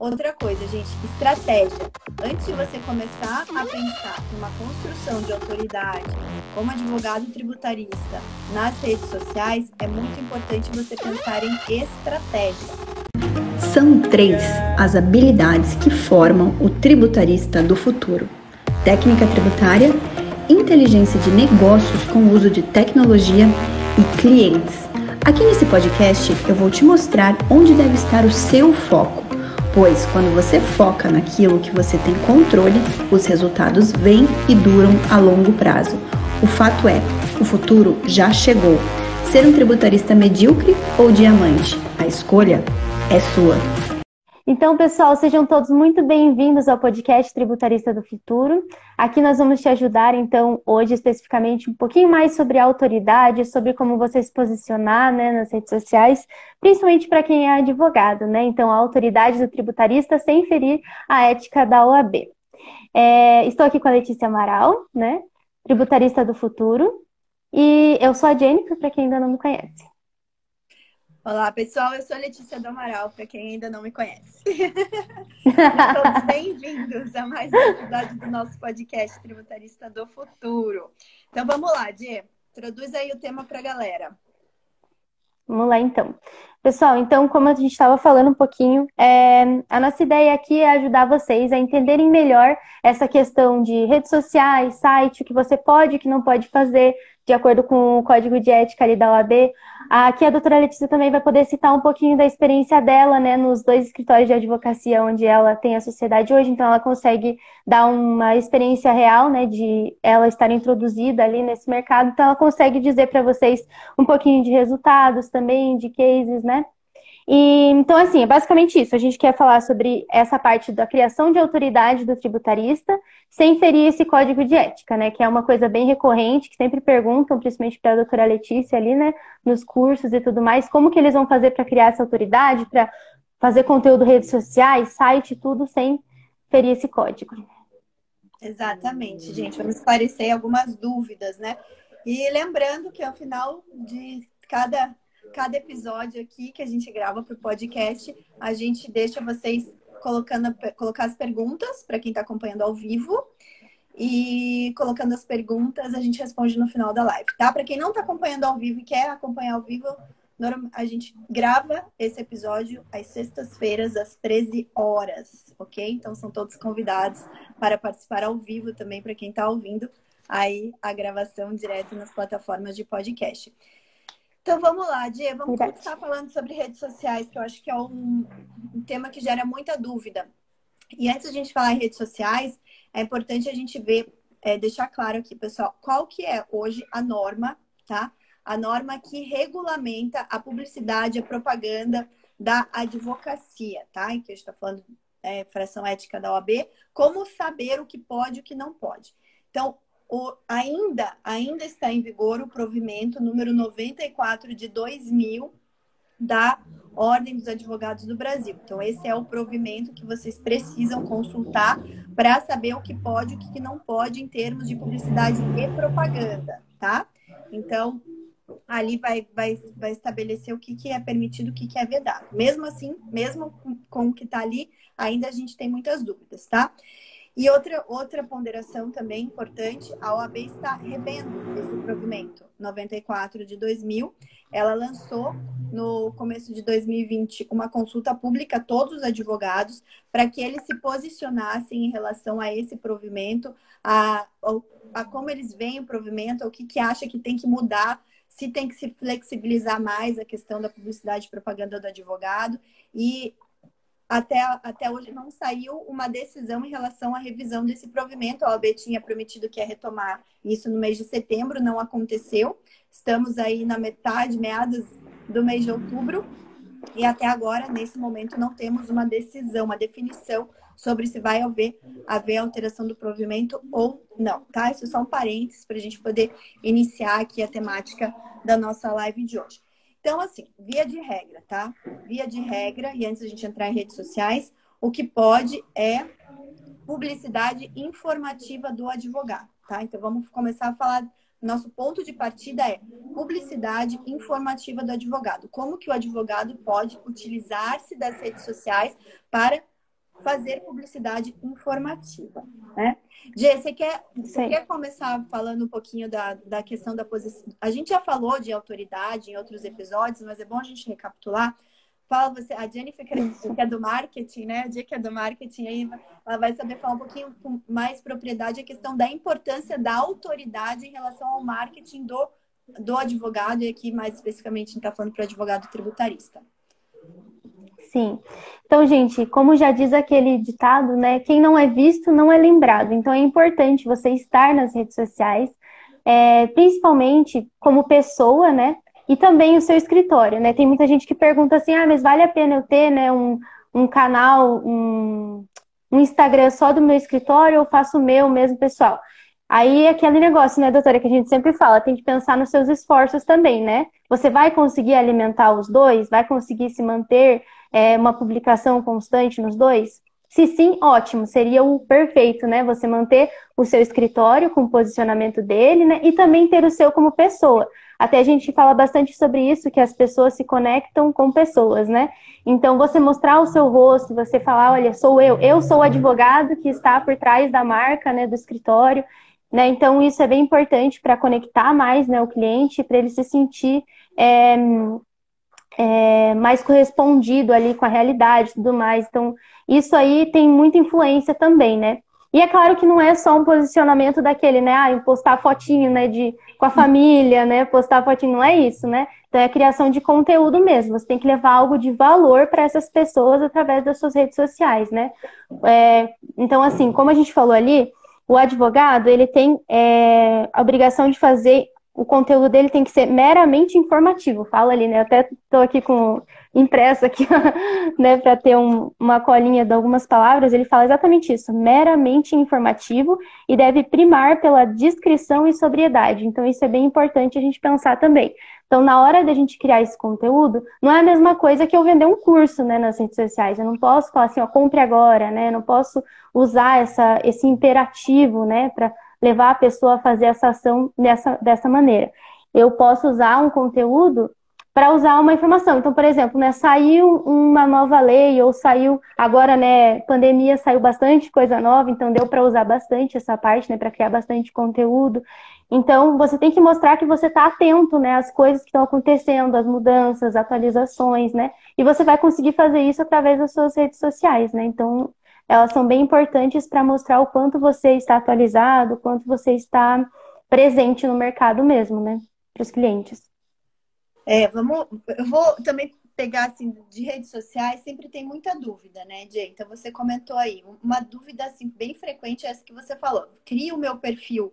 Outra coisa, gente, estratégia. Antes de você começar a pensar numa construção de autoridade como advogado tributarista nas redes sociais, é muito importante você pensar em estratégia. São três as habilidades que formam o tributarista do futuro: técnica tributária, inteligência de negócios com o uso de tecnologia e clientes. Aqui nesse podcast eu vou te mostrar onde deve estar o seu foco pois quando você foca naquilo que você tem controle, os resultados vêm e duram a longo prazo. O fato é, o futuro já chegou. Ser um tributarista medíocre ou diamante? A escolha é sua. Então, pessoal, sejam todos muito bem-vindos ao podcast Tributarista do Futuro. Aqui nós vamos te ajudar, então, hoje especificamente um pouquinho mais sobre a autoridade, sobre como você se posicionar né, nas redes sociais, principalmente para quem é advogado, né? Então, a autoridade do tributarista sem ferir a ética da OAB. É, estou aqui com a Letícia Amaral, né? Tributarista do Futuro. E eu sou a Jennifer, para quem ainda não me conhece. Olá, pessoal. Eu sou a Letícia do Amaral, para quem ainda não me conhece. Todos bem-vindos a mais um episódio do nosso podcast Tributarista do Futuro. Então, vamos lá, Di. Introduz aí o tema para a galera. Vamos lá, então. Pessoal, então, como a gente estava falando um pouquinho, é, a nossa ideia aqui é ajudar vocês a entenderem melhor essa questão de redes sociais, site, o que você pode e o que não pode fazer, de acordo com o código de ética ali da OAB. Aqui a doutora Letícia também vai poder citar um pouquinho da experiência dela, né, nos dois escritórios de advocacia onde ela tem a sociedade hoje, então ela consegue dar uma experiência real, né, de ela estar introduzida ali nesse mercado, então ela consegue dizer para vocês um pouquinho de resultados também, de cases, né? E, então, assim, é basicamente isso. A gente quer falar sobre essa parte da criação de autoridade do tributarista, sem ferir esse código de ética, né? Que é uma coisa bem recorrente, que sempre perguntam, principalmente para a doutora Letícia ali, né? Nos cursos e tudo mais, como que eles vão fazer para criar essa autoridade, para fazer conteúdo redes sociais, site, tudo, sem ferir esse código. Exatamente, gente. Vamos esclarecer algumas dúvidas, né? E lembrando que ao final de cada cada episódio aqui que a gente grava para o podcast, a gente deixa vocês colocando colocar as perguntas para quem está acompanhando ao vivo. E colocando as perguntas, a gente responde no final da live, tá? Para quem não está acompanhando ao vivo e quer acompanhar ao vivo, a gente grava esse episódio às sextas-feiras, às 13 horas, ok? Então são todos convidados para participar ao vivo também, para quem está ouvindo aí a gravação direto nas plataformas de podcast. Então vamos lá, Diego, vamos Verdade. começar falando sobre redes sociais, que eu acho que é um, um tema que gera muita dúvida. E antes de a gente falar em redes sociais, é importante a gente ver, é, deixar claro aqui, pessoal, qual que é hoje a norma, tá? A norma que regulamenta a publicidade, a propaganda da advocacia, tá? E que a gente está falando é, fração ética da OAB, como saber o que pode e o que não pode. Então, o, ainda, ainda está em vigor o provimento número 94 de 2000 da Ordem dos Advogados do Brasil. Então, esse é o provimento que vocês precisam consultar para saber o que pode e o que não pode em termos de publicidade e propaganda, tá? Então, ali vai, vai, vai estabelecer o que, que é permitido, o que, que é vedado. Mesmo assim, mesmo com, com o que está ali, ainda a gente tem muitas dúvidas, tá? E outra, outra ponderação também importante, a OAB está revendo esse provimento 94 de 2000. Ela lançou no começo de 2020 uma consulta pública a todos os advogados para que eles se posicionassem em relação a esse provimento, a, a como eles veem o provimento, o que, que acha que tem que mudar se tem que se flexibilizar mais a questão da publicidade e propaganda do advogado. E até, até hoje não saiu uma decisão em relação à revisão desse provimento. A OAB tinha prometido que ia retomar isso no mês de setembro, não aconteceu. Estamos aí na metade, meados do mês de outubro, e até agora, nesse momento, não temos uma decisão, uma definição sobre se vai haver, haver alteração do provimento ou não, tá? Isso são parênteses para a gente poder iniciar aqui a temática da nossa live de hoje. Então, assim, via de regra, tá? Via de regra, e antes a gente entrar em redes sociais, o que pode é publicidade informativa do advogado, tá? Então, vamos começar a falar. Nosso ponto de partida é publicidade informativa do advogado. Como que o advogado pode utilizar-se das redes sociais para fazer publicidade informativa, né? Gê, você quer, você quer começar falando um pouquinho da, da questão da posição? A gente já falou de autoridade em outros episódios, mas é bom a gente recapitular. Fala você, a Jennifer que é do marketing, né? A Gê que é do marketing, aí ela vai saber falar um pouquinho com mais propriedade a questão da importância da autoridade em relação ao marketing do, do advogado, e aqui mais especificamente a gente está falando para o advogado tributarista. Sim. Então, gente, como já diz aquele ditado, né? Quem não é visto não é lembrado. Então, é importante você estar nas redes sociais, é, principalmente como pessoa, né? E também o seu escritório, né? Tem muita gente que pergunta assim, ah, mas vale a pena eu ter, né, um, um canal, um, um Instagram só do meu escritório ou faço o meu mesmo, pessoal? Aí é aquele negócio, né, doutora, que a gente sempre fala, tem que pensar nos seus esforços também, né? Você vai conseguir alimentar os dois? Vai conseguir se manter é, uma publicação constante nos dois? Se sim, ótimo, seria o perfeito, né? Você manter o seu escritório com o posicionamento dele, né? E também ter o seu como pessoa. Até a gente fala bastante sobre isso, que as pessoas se conectam com pessoas, né? Então, você mostrar o seu rosto, você falar, olha, sou eu, eu sou o advogado que está por trás da marca, né, do escritório. Né? Então, isso é bem importante para conectar mais né, o cliente, para ele se sentir é, é, mais correspondido ali com a realidade e tudo mais. Então, isso aí tem muita influência também, né? E é claro que não é só um posicionamento daquele, né? Ah, postar fotinho, né? De, com a família, né? Postar fotinho, não é isso, né? Então é a criação de conteúdo mesmo. Você tem que levar algo de valor para essas pessoas através das suas redes sociais, né? É, então, assim, como a gente falou ali, o advogado ele tem é, a obrigação de fazer o conteúdo dele tem que ser meramente informativo. Fala ali, né? Eu até estou aqui com impresso aqui, né, para ter um, uma colinha de algumas palavras. Ele fala exatamente isso, meramente informativo e deve primar pela descrição e sobriedade. Então isso é bem importante a gente pensar também. Então, na hora da gente criar esse conteúdo, não é a mesma coisa que eu vender um curso, né, nas redes sociais. Eu não posso falar assim, ó, compre agora, né? Eu não posso usar essa, esse imperativo, né, para levar a pessoa a fazer essa ação dessa, dessa maneira. Eu posso usar um conteúdo para usar uma informação. Então, por exemplo, né, saiu uma nova lei ou saiu agora, né, pandemia saiu bastante coisa nova, então deu para usar bastante essa parte, né, para criar bastante conteúdo. Então, você tem que mostrar que você está atento, né, às coisas que estão acontecendo, às mudanças, atualizações, né? E você vai conseguir fazer isso através das suas redes sociais, né? Então, elas são bem importantes para mostrar o quanto você está atualizado, o quanto você está presente no mercado mesmo, né? Para os clientes. É, vamos. Eu vou também pegar assim de redes sociais, sempre tem muita dúvida, né, Jay? Então você comentou aí, uma dúvida assim bem frequente é essa que você falou. Cria o meu perfil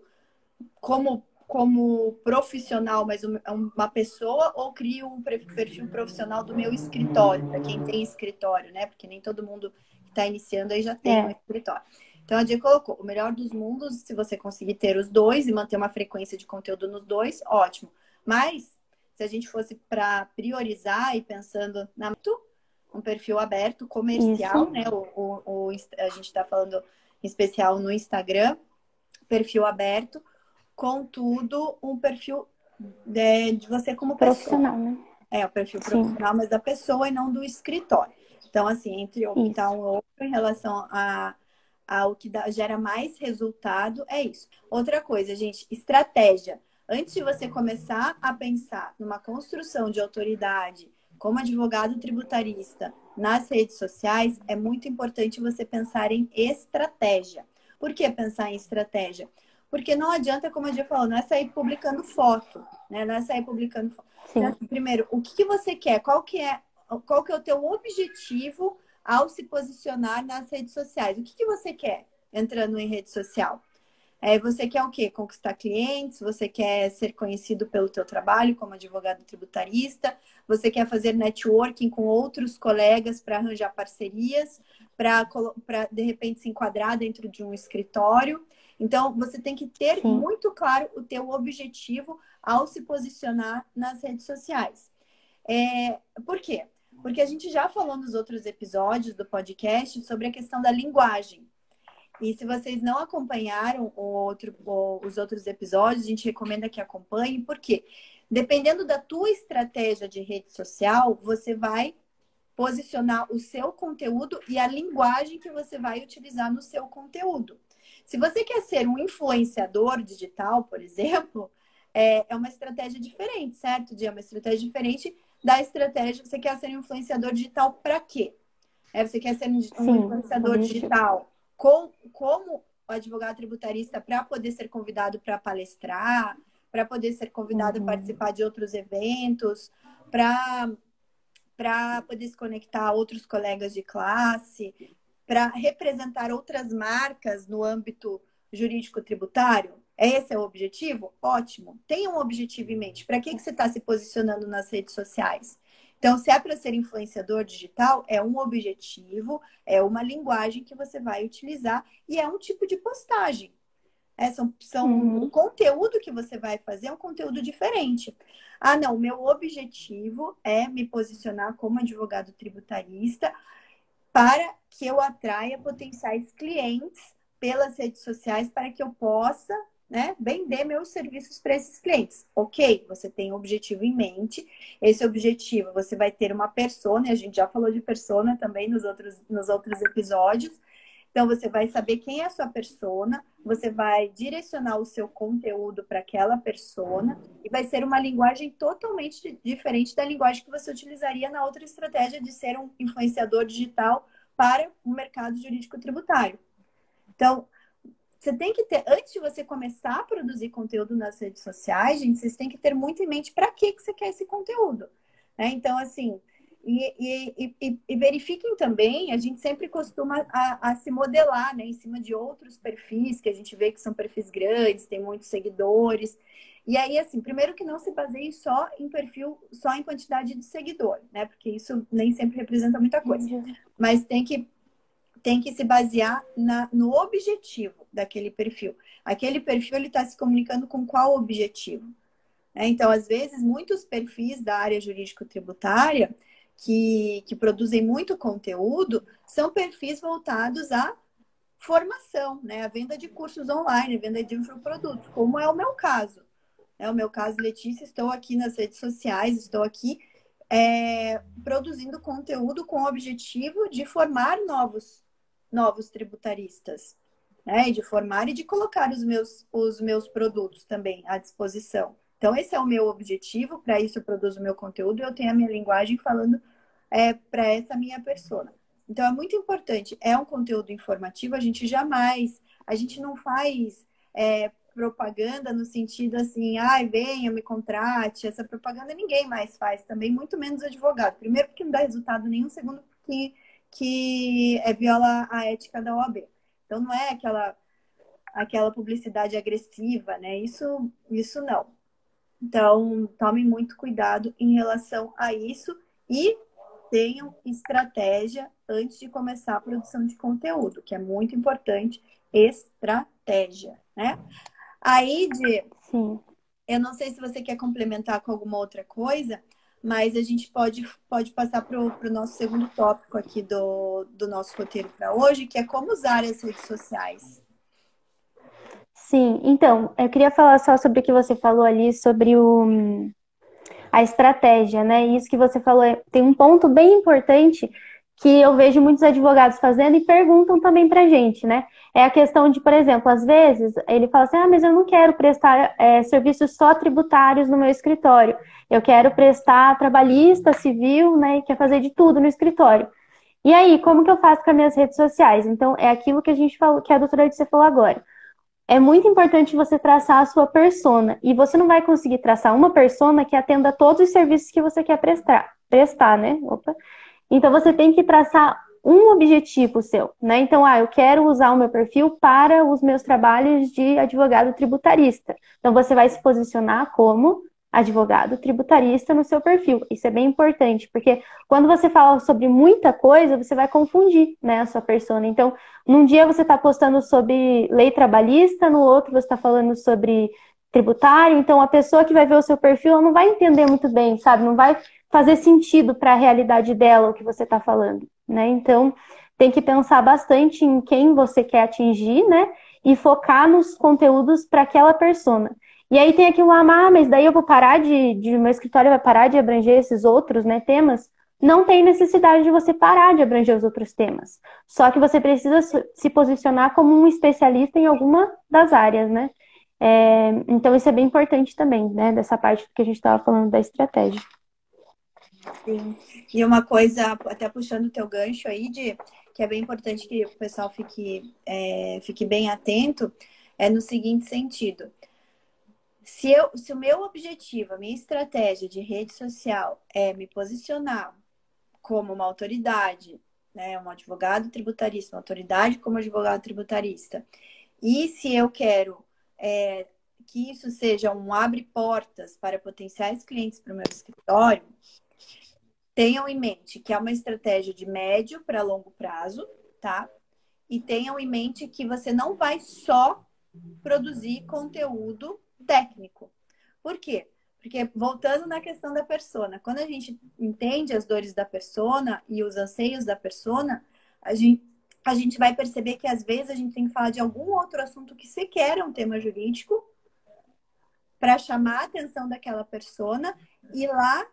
como como profissional, mas uma pessoa, ou crio um perfil profissional do meu escritório, para quem tem escritório, né? Porque nem todo mundo está iniciando aí já tem é. um escritório. Então a Dia colocou o melhor dos mundos, se você conseguir ter os dois e manter uma frequência de conteúdo nos dois, ótimo. Mas se a gente fosse para priorizar e pensando na um perfil aberto comercial, Isso. né? O, o, o, a gente está falando em especial no Instagram, perfil aberto, contudo, um perfil de, de você como profissional, pessoa. né? É, o perfil Sim. profissional, mas da pessoa e não do escritório. Então, assim, entre optar um outro em relação a, ao que dá, gera mais resultado, é isso. Outra coisa, gente, estratégia. Antes de você começar a pensar numa construção de autoridade como advogado tributarista nas redes sociais, é muito importante você pensar em estratégia. Por que pensar em estratégia? Porque não adianta, como a gente falou, não é sair publicando foto, né? Não é sair publicando foto. Então, primeiro, o que, que você quer? Qual que é qual que é o teu objetivo ao se posicionar nas redes sociais? O que, que você quer entrando em rede social? É, você quer o quê? Conquistar clientes? Você quer ser conhecido pelo teu trabalho como advogado tributarista? Você quer fazer networking com outros colegas para arranjar parcerias? Para, de repente, se enquadrar dentro de um escritório? Então, você tem que ter Sim. muito claro o teu objetivo ao se posicionar nas redes sociais. É, por quê? Porque a gente já falou nos outros episódios do podcast sobre a questão da linguagem. E se vocês não acompanharam outro, os outros episódios, a gente recomenda que acompanhem, porque dependendo da tua estratégia de rede social, você vai posicionar o seu conteúdo e a linguagem que você vai utilizar no seu conteúdo. Se você quer ser um influenciador digital, por exemplo, é, é uma estratégia diferente, certo? De é uma estratégia diferente da estratégia você quer ser influenciador digital para quê? É, você quer ser um, Sim, influenciador digital com, como advogado tributarista para poder ser convidado para palestrar, para poder ser convidado uhum. a participar de outros eventos, para para poder se conectar a outros colegas de classe, para representar outras marcas no âmbito jurídico tributário? Esse é o objetivo? Ótimo. Tenha um objetivo em mente. Para que, que você está se posicionando nas redes sociais? Então, se é para ser influenciador digital, é um objetivo, é uma linguagem que você vai utilizar e é um tipo de postagem. É, são, são uhum. O conteúdo que você vai fazer é um conteúdo diferente. Ah, não, meu objetivo é me posicionar como advogado tributarista para que eu atraia potenciais clientes pelas redes sociais para que eu possa né, vender meus serviços para esses clientes. Ok, você tem um objetivo em mente. Esse objetivo, você vai ter uma persona, a gente já falou de persona também nos outros, nos outros episódios. Então, você vai saber quem é a sua persona, você vai direcionar o seu conteúdo para aquela persona e vai ser uma linguagem totalmente diferente da linguagem que você utilizaria na outra estratégia de ser um influenciador digital para o mercado jurídico tributário. Então, você tem que ter, antes de você começar a produzir conteúdo nas redes sociais, gente, vocês têm que ter muito em mente para que, que você quer esse conteúdo. Né? Então, assim, e, e, e, e, verifiquem também, a gente sempre costuma a, a, se modelar né, em cima de outros perfis, que a gente vê que são perfis grandes, tem muitos seguidores. E aí, assim, primeiro que não se baseie só em perfil, só em quantidade de seguidor, né? Porque isso nem sempre representa muita coisa. Uhum. Mas tem que tem que se basear na, no objetivo daquele perfil. Aquele perfil ele está se comunicando com qual objetivo? É, então, às vezes, muitos perfis da área jurídico-tributária que, que produzem muito conteúdo são perfis voltados à formação, né? A venda de cursos online, a venda de infoprodutos, como é o meu caso. É o meu caso, Letícia, estou aqui nas redes sociais, estou aqui é, produzindo conteúdo com o objetivo de formar novos novos tributaristas, né? E de formar e de colocar os meus, os meus produtos também à disposição. Então, esse é o meu objetivo, para isso eu produzo o meu conteúdo, eu tenho a minha linguagem falando é, para essa minha persona. Então, é muito importante, é um conteúdo informativo, a gente jamais, a gente não faz é, propaganda no sentido assim, ai, venha, me contrate, essa propaganda ninguém mais faz também, muito menos advogado. Primeiro porque não dá resultado nenhum, segundo porque que é, viola a ética da OAB. Então não é aquela aquela publicidade agressiva, né? Isso isso não. Então, tome muito cuidado em relação a isso e tenham estratégia antes de começar a produção de conteúdo, que é muito importante, estratégia, né? Aí, de, Sim. eu não sei se você quer complementar com alguma outra coisa, mas a gente pode, pode passar para o nosso segundo tópico aqui do, do nosso roteiro para hoje, que é como usar as redes sociais. Sim, então, eu queria falar só sobre o que você falou ali, sobre o, a estratégia, né? Isso que você falou é, tem um ponto bem importante que eu vejo muitos advogados fazendo e perguntam também para gente, né? É a questão de, por exemplo, às vezes ele fala assim: ah, mas eu não quero prestar é, serviços só tributários no meu escritório. Eu quero prestar trabalhista, civil, né? E quer fazer de tudo no escritório. E aí, como que eu faço com as minhas redes sociais? Então, é aquilo que a gente falou, que a doutora Edson falou agora. É muito importante você traçar a sua persona. E você não vai conseguir traçar uma persona que atenda todos os serviços que você quer prestar, prestar, né? Opa. Então você tem que traçar um objetivo seu, né? Então, ah, eu quero usar o meu perfil para os meus trabalhos de advogado tributarista. Então você vai se posicionar como advogado tributarista no seu perfil. Isso é bem importante, porque quando você fala sobre muita coisa, você vai confundir né, a sua persona. Então, num dia você está postando sobre lei trabalhista, no outro você está falando sobre tributário, então a pessoa que vai ver o seu perfil não vai entender muito bem, sabe? Não vai fazer sentido para a realidade dela o que você está falando, né? Então, tem que pensar bastante em quem você quer atingir, né? E focar nos conteúdos para aquela persona. E aí tem aquilo lá, ah, mas daí eu vou parar de, de meu escritório vai parar de abranger esses outros, né, temas? não tem necessidade de você parar de abranger os outros temas. Só que você precisa se posicionar como um especialista em alguma das áreas, né? É, então isso é bem importante também, né? Dessa parte que a gente estava falando da estratégia. Sim. E uma coisa, até puxando o teu gancho aí, de que é bem importante que o pessoal fique, é, fique bem atento, é no seguinte sentido. Se, eu, se o meu objetivo, a minha estratégia de rede social é me posicionar como uma autoridade, né, um advogado tributarista, uma autoridade como advogado tributarista, e se eu quero é, que isso seja um abre portas para potenciais clientes para o meu escritório, tenham em mente que é uma estratégia de médio para longo prazo, tá? E tenham em mente que você não vai só produzir conteúdo técnico. Por quê? Porque voltando na questão da persona, quando a gente entende as dores da persona e os anseios da persona, a gente, a gente vai perceber que às vezes a gente tem que falar de algum outro assunto que sequer é um tema jurídico para chamar a atenção daquela persona e lá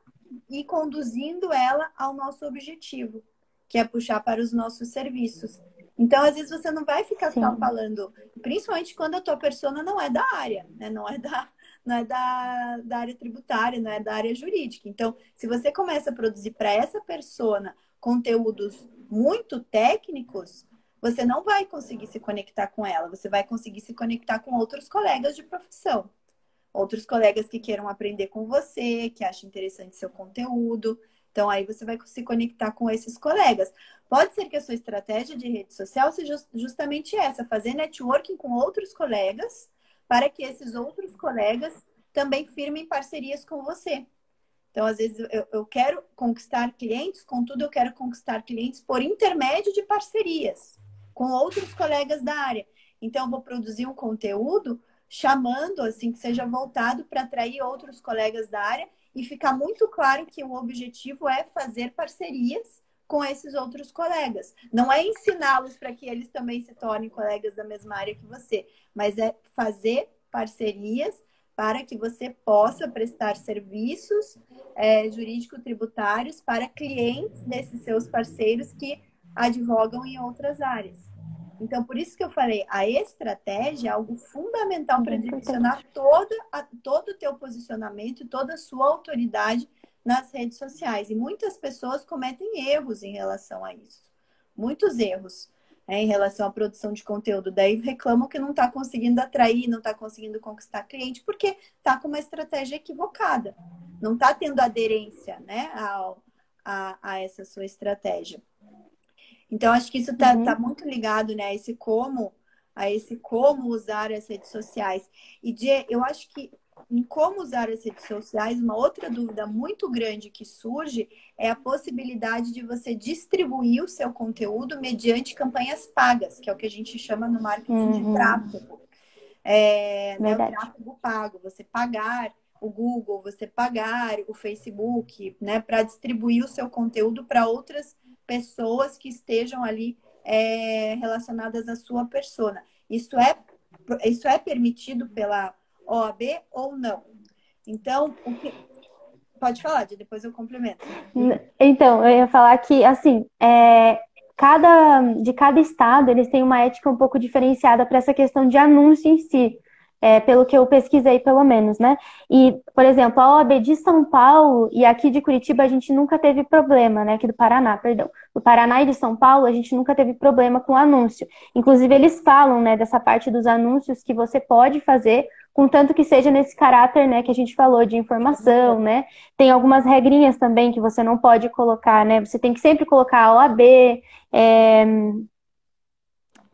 e conduzindo ela ao nosso objetivo, que é puxar para os nossos serviços. Então, às vezes, você não vai ficar Sim. só falando, principalmente quando a tua persona não é da área, né? Não é da, não é da, da área tributária, não é da área jurídica. Então, se você começa a produzir para essa persona conteúdos muito técnicos, você não vai conseguir se conectar com ela, você vai conseguir se conectar com outros colegas de profissão outros colegas que queiram aprender com você, que achem interessante seu conteúdo. Então, aí você vai se conectar com esses colegas. Pode ser que a sua estratégia de rede social seja justamente essa: fazer networking com outros colegas, para que esses outros colegas também firmem parcerias com você. Então, às vezes, eu, eu quero conquistar clientes, contudo, eu quero conquistar clientes por intermédio de parcerias com outros colegas da área. Então, eu vou produzir um conteúdo chamando, assim, que seja voltado para atrair outros colegas da área e ficar muito claro que o objetivo é fazer parcerias com esses outros colegas. Não é ensiná-los para que eles também se tornem colegas da mesma área que você, mas é fazer parcerias para que você possa prestar serviços é, jurídico-tributários para clientes desses seus parceiros que advogam em outras áreas. Então, por isso que eu falei, a estratégia é algo fundamental para direcionar toda a, todo o teu posicionamento e toda a sua autoridade nas redes sociais. E muitas pessoas cometem erros em relação a isso. Muitos erros né, em relação à produção de conteúdo. Daí reclamam que não está conseguindo atrair, não está conseguindo conquistar cliente, porque está com uma estratégia equivocada. Não está tendo aderência né, ao, a, a essa sua estratégia. Então, acho que isso está uhum. tá muito ligado, né, a esse como, a esse como usar as redes sociais. E de, eu acho que em como usar as redes sociais, uma outra dúvida muito grande que surge é a possibilidade de você distribuir o seu conteúdo mediante campanhas pagas, que é o que a gente chama no marketing uhum. de tráfego. É, né, o tráfego pago, você pagar o Google, você pagar o Facebook, né, para distribuir o seu conteúdo para outras pessoas que estejam ali é, relacionadas à sua persona. Isso é, isso é permitido pela OAB ou não? Então, o que... pode falar, depois eu complemento. Então, eu ia falar que, assim, é, cada, de cada estado, eles têm uma ética um pouco diferenciada para essa questão de anúncio em si é, pelo que eu pesquisei, pelo menos, né? E, por exemplo, a OAB de São Paulo e aqui de Curitiba a gente nunca teve problema, né? Aqui do Paraná, perdão. Do Paraná e de São Paulo a gente nunca teve problema com anúncio. Inclusive, eles falam, né, dessa parte dos anúncios que você pode fazer contanto que seja nesse caráter, né, que a gente falou de informação, né? Tem algumas regrinhas também que você não pode colocar, né? Você tem que sempre colocar a OAB, é,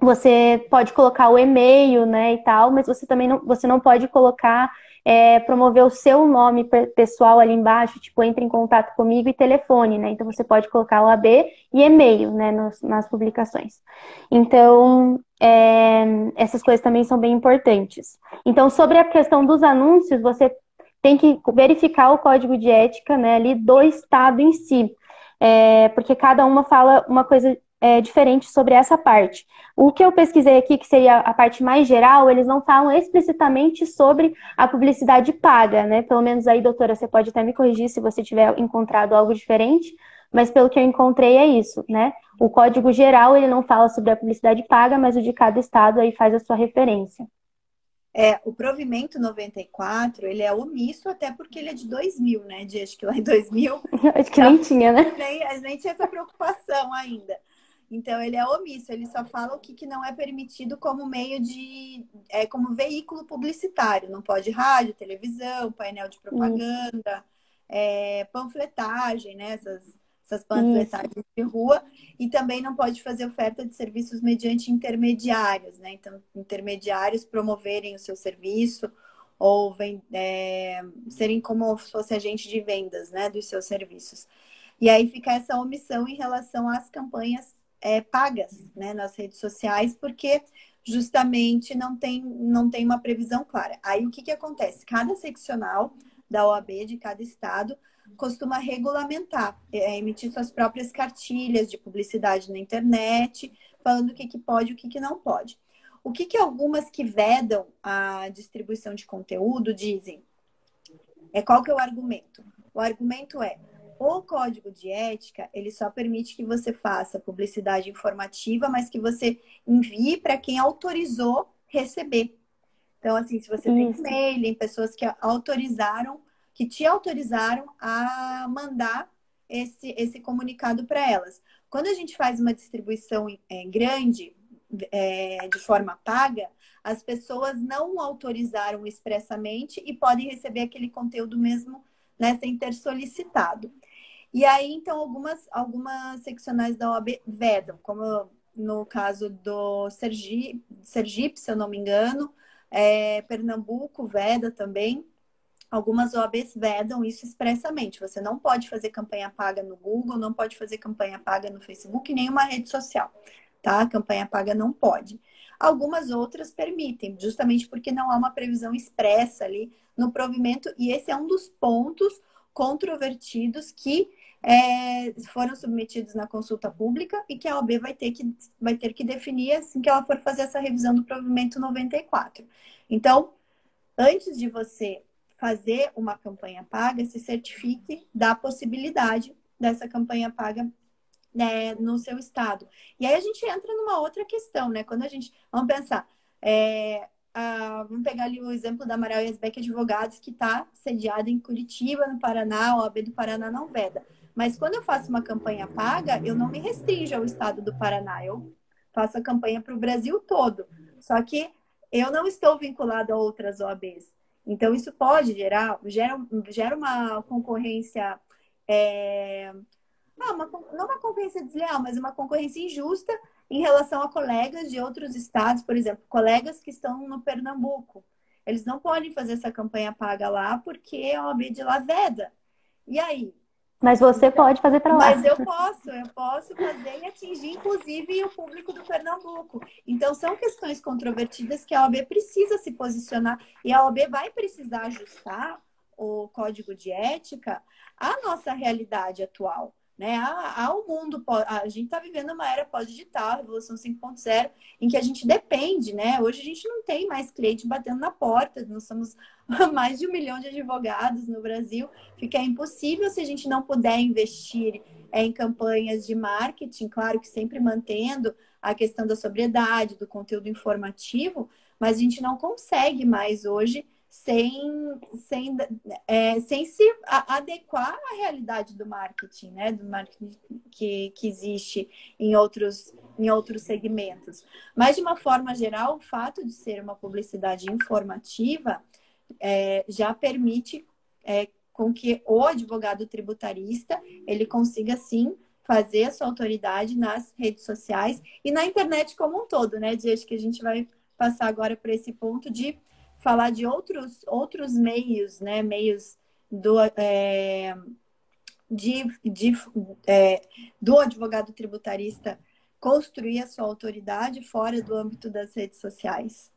você pode colocar o e-mail, né, e tal, mas você também não, você não pode colocar, é, promover o seu nome pessoal ali embaixo, tipo, entre em contato comigo e telefone, né, então você pode colocar o AB e e-mail, né, nos, nas publicações. Então, é, essas coisas também são bem importantes. Então, sobre a questão dos anúncios, você tem que verificar o código de ética, né, ali do estado em si, é, porque cada uma fala uma coisa é, diferente sobre essa parte. O que eu pesquisei aqui, que seria a parte mais geral, eles não falam explicitamente sobre a publicidade paga, né? Pelo menos aí, doutora, você pode até me corrigir se você tiver encontrado algo diferente, mas pelo que eu encontrei é isso, né? O código geral ele não fala sobre a publicidade paga, mas o de cada estado aí faz a sua referência. É, o provimento 94, ele é omisso até porque ele é de 2000, né? De, acho que lá em 2000. acho que nem tinha, né? Nem, a gente tinha essa preocupação ainda. Então, ele é omisso, ele só fala o que, que não é permitido como meio de. É, como veículo publicitário. Não pode rádio, televisão, painel de propaganda, é, panfletagem, né? Essas, essas panfletagens Isso. de rua. E também não pode fazer oferta de serviços mediante intermediários, né? Então, intermediários promoverem o seu serviço ou é, serem como se fosse agente de vendas, né? Dos seus serviços. E aí fica essa omissão em relação às campanhas é, pagas né, nas redes sociais, porque justamente não tem, não tem uma previsão clara. Aí o que, que acontece? Cada seccional da OAB de cada estado costuma regulamentar, é, emitir suas próprias cartilhas de publicidade na internet, falando o que, que pode e o que, que não pode. O que, que algumas que vedam a distribuição de conteúdo dizem? É qual que é o argumento? O argumento é o código de ética, ele só permite que você faça publicidade informativa, mas que você envie para quem autorizou receber. Então, assim, se você Isso. tem e-mail, pessoas que autorizaram, que te autorizaram a mandar esse, esse comunicado para elas. Quando a gente faz uma distribuição é, grande, é, de forma paga, as pessoas não autorizaram expressamente e podem receber aquele conteúdo mesmo né, sem ter solicitado. E aí, então, algumas, algumas seccionais da OAB vedam, como no caso do Sergipe, Sergipe se eu não me engano, é, Pernambuco veda também. Algumas OABs vedam isso expressamente. Você não pode fazer campanha paga no Google, não pode fazer campanha paga no Facebook, nenhuma rede social, tá? Campanha paga não pode. Algumas outras permitem, justamente porque não há uma previsão expressa ali no provimento, e esse é um dos pontos controvertidos que é, foram submetidos na consulta pública e que a OAB vai ter que, vai ter que definir assim que ela for fazer essa revisão do provimento 94. Então, antes de você fazer uma campanha paga, se certifique da possibilidade dessa campanha paga né, no seu estado. E aí a gente entra numa outra questão, né? Quando a gente. Vamos pensar. É, a, vamos pegar ali o exemplo da Amaral Yasbeck Advogados, que está sediada em Curitiba, no Paraná, a OAB do Paraná não veda. Mas quando eu faço uma campanha paga, eu não me restringo ao estado do Paraná. Eu faço a campanha para o Brasil todo. Só que eu não estou vinculado a outras OABs. Então, isso pode gerar, gera, gera uma concorrência. É, não, uma, não uma concorrência desleal, mas uma concorrência injusta em relação a colegas de outros estados, por exemplo, colegas que estão no Pernambuco. Eles não podem fazer essa campanha paga lá porque a OAB de lá veda. E aí? Mas você pode fazer para lá. Mas eu posso, eu posso fazer e atingir, inclusive, o público do Pernambuco. Então, são questões controvertidas que a OAB precisa se posicionar e a OAB vai precisar ajustar o código de ética à nossa realidade atual. Né? Ao mundo, a gente está vivendo uma era pós-digital, revolução 5.0, em que a gente depende, né? Hoje a gente não tem mais cliente batendo na porta, nós somos mais de um milhão de advogados no Brasil, fica impossível se a gente não puder investir em campanhas de marketing, claro que sempre mantendo a questão da sobriedade, do conteúdo informativo, mas a gente não consegue mais hoje sem, sem, é, sem se adequar à realidade do marketing, né? Do marketing que, que existe em outros, em outros segmentos. Mas, de uma forma geral, o fato de ser uma publicidade informativa é, já permite é, com que o advogado tributarista ele consiga, sim, fazer a sua autoridade nas redes sociais e na internet como um todo, né? Acho que a gente vai passar agora para esse ponto de falar de outros, outros meios, né? Meios do, é, de, de, é, do advogado tributarista construir a sua autoridade fora do âmbito das redes sociais.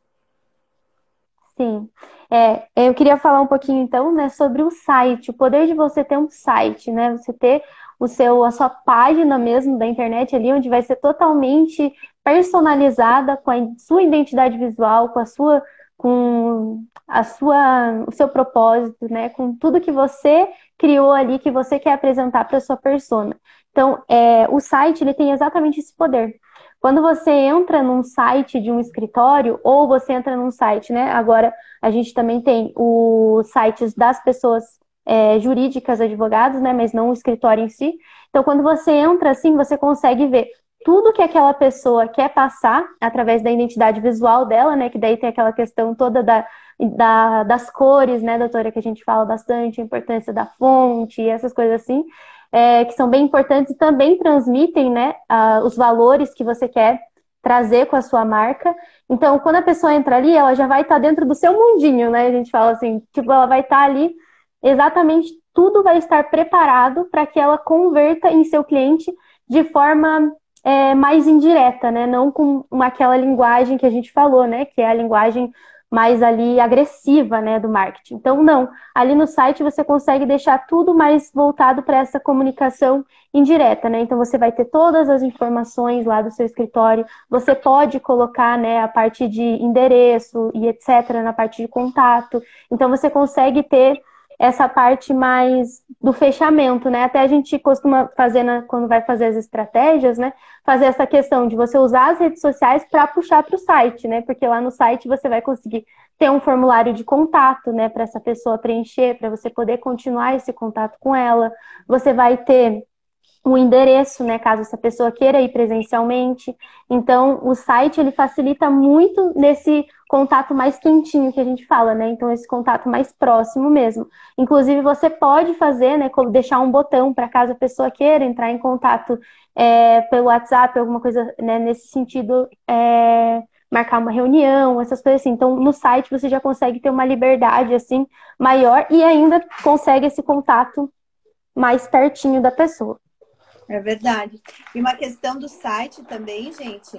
Sim. É, eu queria falar um pouquinho então, né, sobre o site, o poder de você ter um site, né? Você ter o seu, a sua página mesmo da internet ali, onde vai ser totalmente personalizada com a sua identidade visual, com a sua com a sua, o seu propósito, né? Com tudo que você criou ali que você quer apresentar para sua persona. Então, é, o site ele tem exatamente esse poder. Quando você entra num site de um escritório, ou você entra num site, né? Agora a gente também tem os sites das pessoas é, jurídicas, advogados, né? Mas não o escritório em si. Então, quando você entra assim, você consegue ver tudo que aquela pessoa quer passar através da identidade visual dela, né? Que daí tem aquela questão toda da, da, das cores, né, doutora, que a gente fala bastante, a importância da fonte, essas coisas assim é, que são bem importantes e também transmitem né, uh, os valores que você quer trazer com a sua marca. Então, quando a pessoa entra ali, ela já vai estar tá dentro do seu mundinho, né? A gente fala assim, tipo, ela vai estar tá ali exatamente tudo vai estar preparado para que ela converta em seu cliente de forma é, mais indireta, né? Não com aquela linguagem que a gente falou, né? Que é a linguagem mais ali agressiva, né, do marketing. Então, não. Ali no site você consegue deixar tudo mais voltado para essa comunicação indireta, né? Então, você vai ter todas as informações lá do seu escritório. Você pode colocar, né, a parte de endereço e etc. na parte de contato. Então, você consegue ter essa parte mais do fechamento, né? Até a gente costuma fazer na, quando vai fazer as estratégias, né? Fazer essa questão de você usar as redes sociais para puxar para o site, né? Porque lá no site você vai conseguir ter um formulário de contato, né? Para essa pessoa preencher, para você poder continuar esse contato com ela. Você vai ter o endereço, né, caso essa pessoa queira ir presencialmente. Então, o site ele facilita muito nesse contato mais quentinho que a gente fala, né? Então, esse contato mais próximo mesmo. Inclusive, você pode fazer, né, deixar um botão para caso a pessoa queira entrar em contato é, pelo WhatsApp, alguma coisa né, nesse sentido, é, marcar uma reunião, essas coisas assim. Então, no site você já consegue ter uma liberdade assim maior e ainda consegue esse contato mais pertinho da pessoa. É verdade. E uma questão do site também, gente,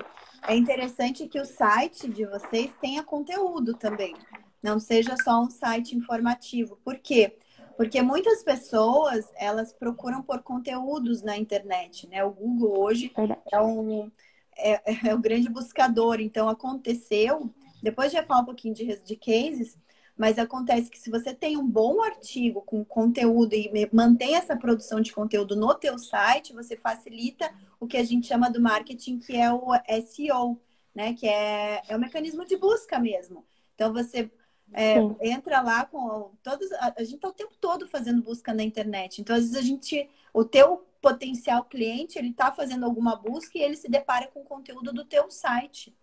é interessante que o site de vocês tenha conteúdo também. Não seja só um site informativo. Por quê? Porque muitas pessoas, elas procuram por conteúdos na internet, né? O Google hoje é um, é, é um grande buscador. Então, aconteceu... Depois de falar um pouquinho de, de cases, mas acontece que se você tem um bom artigo com conteúdo e mantém essa produção de conteúdo no teu site, você facilita o que a gente chama do marketing, que é o SEO, né? Que é, é o mecanismo de busca mesmo. Então você é, entra lá com todos. A, a gente está o tempo todo fazendo busca na internet. Então, às vezes, a gente. O teu potencial cliente, ele está fazendo alguma busca e ele se depara com o conteúdo do teu site.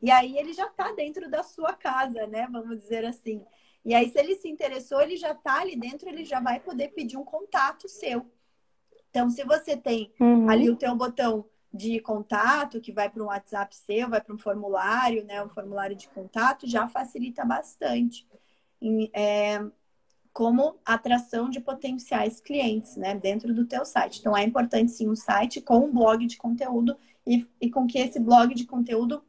E aí ele já está dentro da sua casa, né? Vamos dizer assim. E aí, se ele se interessou, ele já está ali dentro, ele já vai poder pedir um contato seu. Então, se você tem uhum. ali o teu botão de contato, que vai para um WhatsApp seu, vai para um formulário, né? Um formulário de contato, já facilita bastante. É, como atração de potenciais clientes, né? Dentro do teu site. Então, é importante sim um site com um blog de conteúdo e, e com que esse blog de conteúdo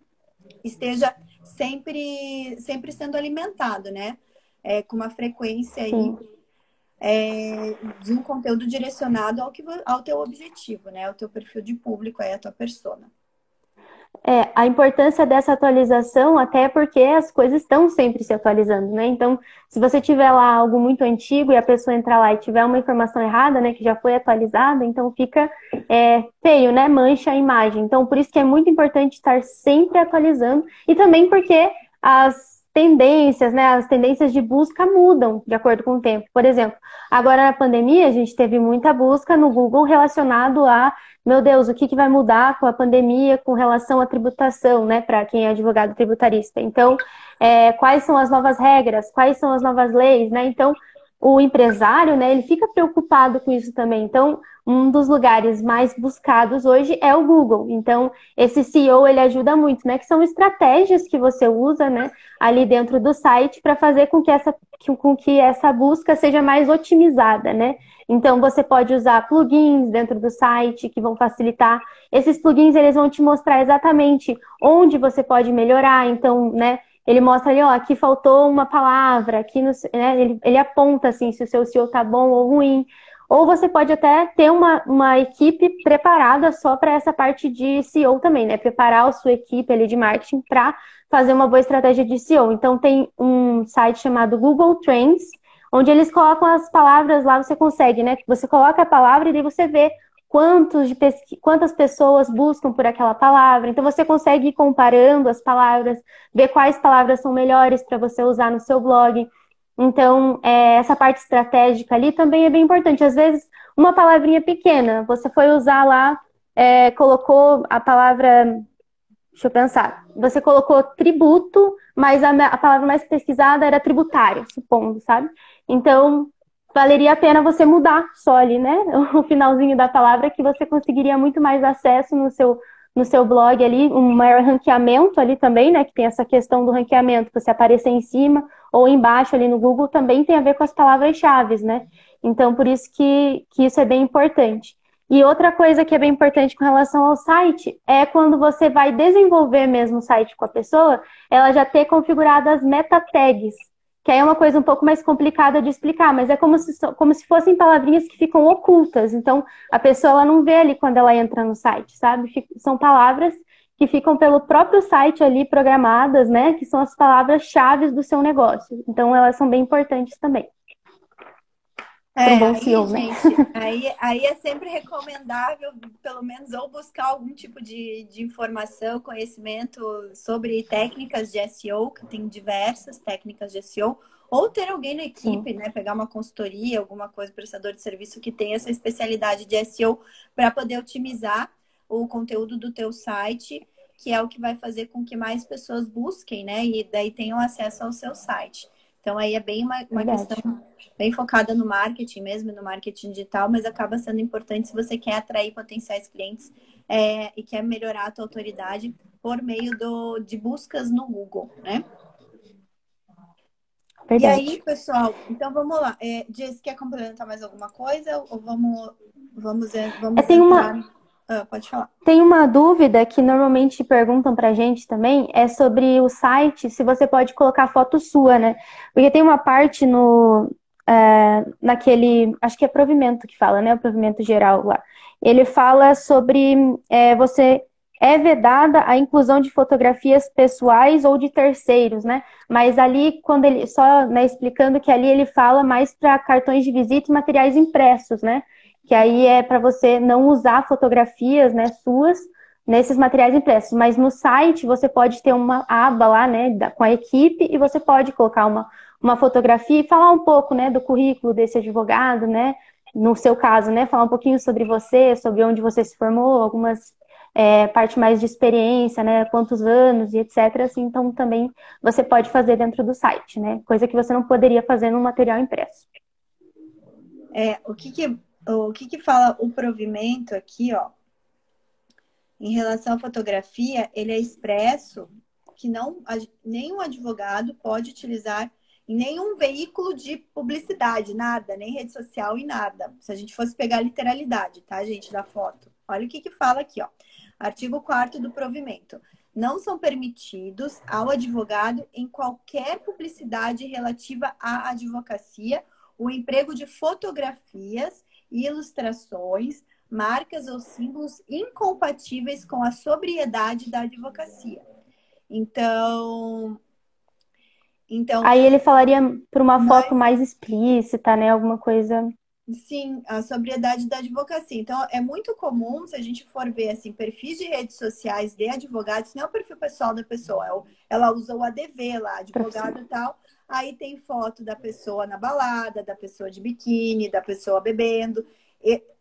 esteja sempre, sempre sendo alimentado, né? É, com uma frequência aí, é, de um conteúdo direcionado ao, que, ao teu objetivo, né? Ao teu perfil de público, aí, a tua persona. É, a importância dessa atualização, até porque as coisas estão sempre se atualizando, né? Então, se você tiver lá algo muito antigo e a pessoa entrar lá e tiver uma informação errada, né, que já foi atualizada, então fica é, feio, né? Mancha a imagem. Então, por isso que é muito importante estar sempre atualizando e também porque as tendências, né, as tendências de busca mudam de acordo com o tempo. Por exemplo, agora na pandemia a gente teve muita busca no Google relacionado a meu Deus, o que, que vai mudar com a pandemia com relação à tributação, né, para quem é advogado tributarista. Então, é, quais são as novas regras, quais são as novas leis, né? Então, o empresário, né, ele fica preocupado com isso também. Então, um dos lugares mais buscados hoje é o Google. Então, esse CEO, ele ajuda muito, né, que são estratégias que você usa, né, ali dentro do site para fazer com que essa com que essa busca seja mais otimizada, né? Então, você pode usar plugins dentro do site que vão facilitar. Esses plugins, eles vão te mostrar exatamente onde você pode melhorar. Então, né, ele mostra ali, ó, aqui faltou uma palavra, aqui no, né, ele, ele aponta, assim, se o seu SEO tá bom ou ruim. Ou você pode até ter uma, uma equipe preparada só para essa parte de SEO também, né? Preparar a sua equipe ali de marketing para fazer uma boa estratégia de SEO. Então, tem um site chamado Google Trends, onde eles colocam as palavras lá, você consegue, né? Você coloca a palavra e daí você vê quantos de pesqu... quantas pessoas buscam por aquela palavra. Então você consegue ir comparando as palavras, ver quais palavras são melhores para você usar no seu blog. Então, é, essa parte estratégica ali também é bem importante. Às vezes, uma palavrinha pequena, você foi usar lá, é, colocou a palavra. Deixa eu pensar. Você colocou tributo, mas a, a palavra mais pesquisada era tributário, supondo, sabe? Então, valeria a pena você mudar só ali, né? O finalzinho da palavra, que você conseguiria muito mais acesso no seu, no seu blog ali, um maior ranqueamento ali também, né? Que tem essa questão do ranqueamento, você aparecer em cima ou embaixo ali no Google, também tem a ver com as palavras-chave, né? Então, por isso que, que isso é bem importante. E outra coisa que é bem importante com relação ao site é quando você vai desenvolver mesmo o site com a pessoa, ela já ter configurado as meta tags, que aí é uma coisa um pouco mais complicada de explicar, mas é como se, como se fossem palavrinhas que ficam ocultas. Então, a pessoa não vê ali quando ela entra no site, sabe? São palavras que ficam pelo próprio site ali programadas, né? Que são as palavras-chave do seu negócio. Então, elas são bem importantes também. É, um bom aí, né? gente, aí, aí é sempre recomendável, pelo menos, ou buscar algum tipo de, de informação, conhecimento sobre técnicas de SEO, que tem diversas técnicas de SEO, ou ter alguém na equipe, Sim. né? Pegar uma consultoria, alguma coisa, prestador de serviço que tenha essa especialidade de SEO para poder otimizar o conteúdo do teu site, que é o que vai fazer com que mais pessoas busquem, né? E daí tenham acesso ao seu site. Então aí é bem uma, uma questão bem focada no marketing mesmo, no marketing digital, mas acaba sendo importante se você quer atrair potenciais clientes é, e quer melhorar a tua autoridade por meio do, de buscas no Google, né? Verdade. E aí, pessoal, então vamos lá. É, Jess, quer complementar mais alguma coisa? Ou vamos, vamos, é, vamos é, tem entrar... uma ah, pode falar. Tem uma dúvida que normalmente perguntam pra gente também, é sobre o site, se você pode colocar foto sua, né? Porque tem uma parte no. É, naquele. Acho que é provimento que fala, né? O provimento geral lá. Ele fala sobre é, você é vedada a inclusão de fotografias pessoais ou de terceiros, né? Mas ali, quando ele só né, explicando que ali ele fala mais para cartões de visita e materiais impressos, né? Que aí é para você não usar fotografias né, suas nesses materiais impressos. Mas no site você pode ter uma aba lá, né, com a equipe e você pode colocar uma, uma fotografia e falar um pouco, né, do currículo desse advogado, né, no seu caso, né, falar um pouquinho sobre você, sobre onde você se formou, algumas é, parte mais de experiência, né, quantos anos e etc. Assim, então também você pode fazer dentro do site, né, coisa que você não poderia fazer no material impresso. É, o que, que o que, que fala o provimento aqui, ó? Em relação à fotografia, ele é expresso que não nenhum advogado pode utilizar em nenhum veículo de publicidade, nada, nem rede social e nada. Se a gente fosse pegar a literalidade, tá, gente, da foto. Olha o que, que fala aqui, ó. Artigo 4 do provimento. Não são permitidos ao advogado em qualquer publicidade relativa à advocacia o emprego de fotografias ilustrações, marcas ou símbolos incompatíveis com a sobriedade da advocacia. Então, então aí ele falaria para uma mas, foto mais explícita, né? Alguma coisa. Sim, a sobriedade da advocacia. Então, é muito comum, se a gente for ver assim, perfis de redes sociais de advogados, não é o perfil pessoal da pessoa, é ela usa o ADV lá, advogado e tal. Aí tem foto da pessoa na balada, da pessoa de biquíni, da pessoa bebendo.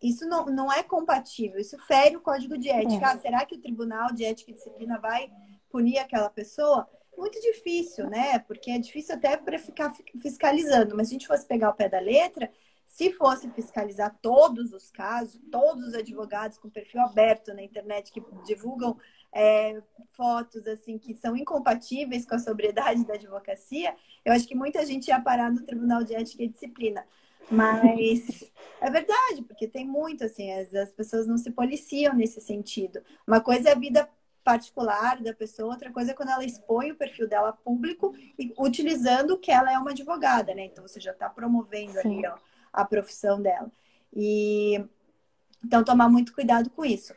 Isso não, não é compatível, isso fere o código de ética. É. Ah, será que o Tribunal de Ética e Disciplina vai punir aquela pessoa? Muito difícil, né? Porque é difícil até para ficar fiscalizando. Mas se a gente fosse pegar o pé da letra, se fosse fiscalizar todos os casos, todos os advogados com perfil aberto na internet que divulgam é, fotos assim que são incompatíveis com a sobriedade da advocacia, eu acho que muita gente ia parar no Tribunal de Ética e Disciplina. Mas é verdade, porque tem muito, assim, as, as pessoas não se policiam nesse sentido. Uma coisa é a vida particular da pessoa, outra coisa é quando ela expõe o perfil dela público e utilizando que ela é uma advogada, né? Então você já está promovendo Sim. ali ó, a profissão dela. E então tomar muito cuidado com isso.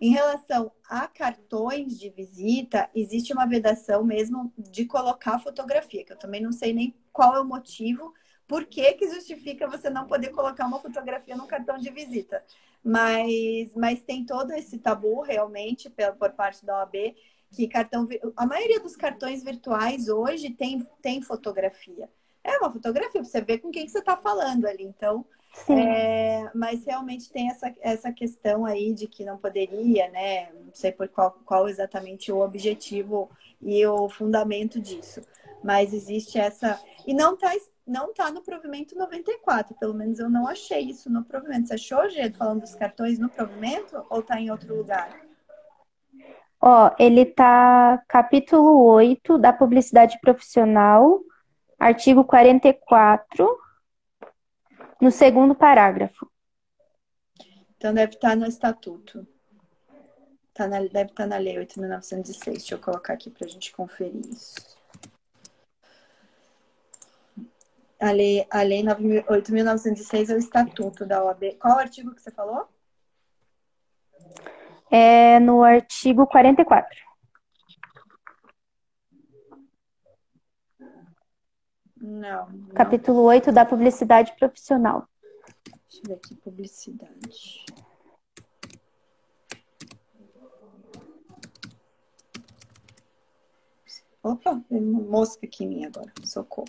Em relação a cartões de visita, existe uma vedação mesmo de colocar fotografia, que eu também não sei nem qual é o motivo, por que, que justifica você não poder colocar uma fotografia no cartão de visita. Mas, mas tem todo esse tabu realmente por parte da OAB que cartão a maioria dos cartões virtuais hoje tem, tem fotografia. É uma fotografia, você vê com quem que você está falando ali. Então, é, mas realmente tem essa, essa questão aí de que não poderia, né? Não sei por qual, qual exatamente o objetivo e o fundamento disso. Mas existe essa. E não está não tá no provimento 94, pelo menos eu não achei isso no provimento. Você achou, Gedo, falando dos cartões no provimento ou está em outro lugar? Ó, ele tá capítulo 8 da publicidade profissional, artigo 44, no segundo parágrafo. Então deve estar tá no estatuto. Tá na, deve estar tá na lei 8.906. Deixa eu colocar aqui para a gente conferir isso. A lei, a lei 8.906 é o estatuto da OAB. Qual artigo que você falou? É no artigo 44. Não, não. Capítulo 8 da publicidade profissional. Deixa eu ver aqui, publicidade. Opa, tem uma mosca aqui em mim agora. Socorro.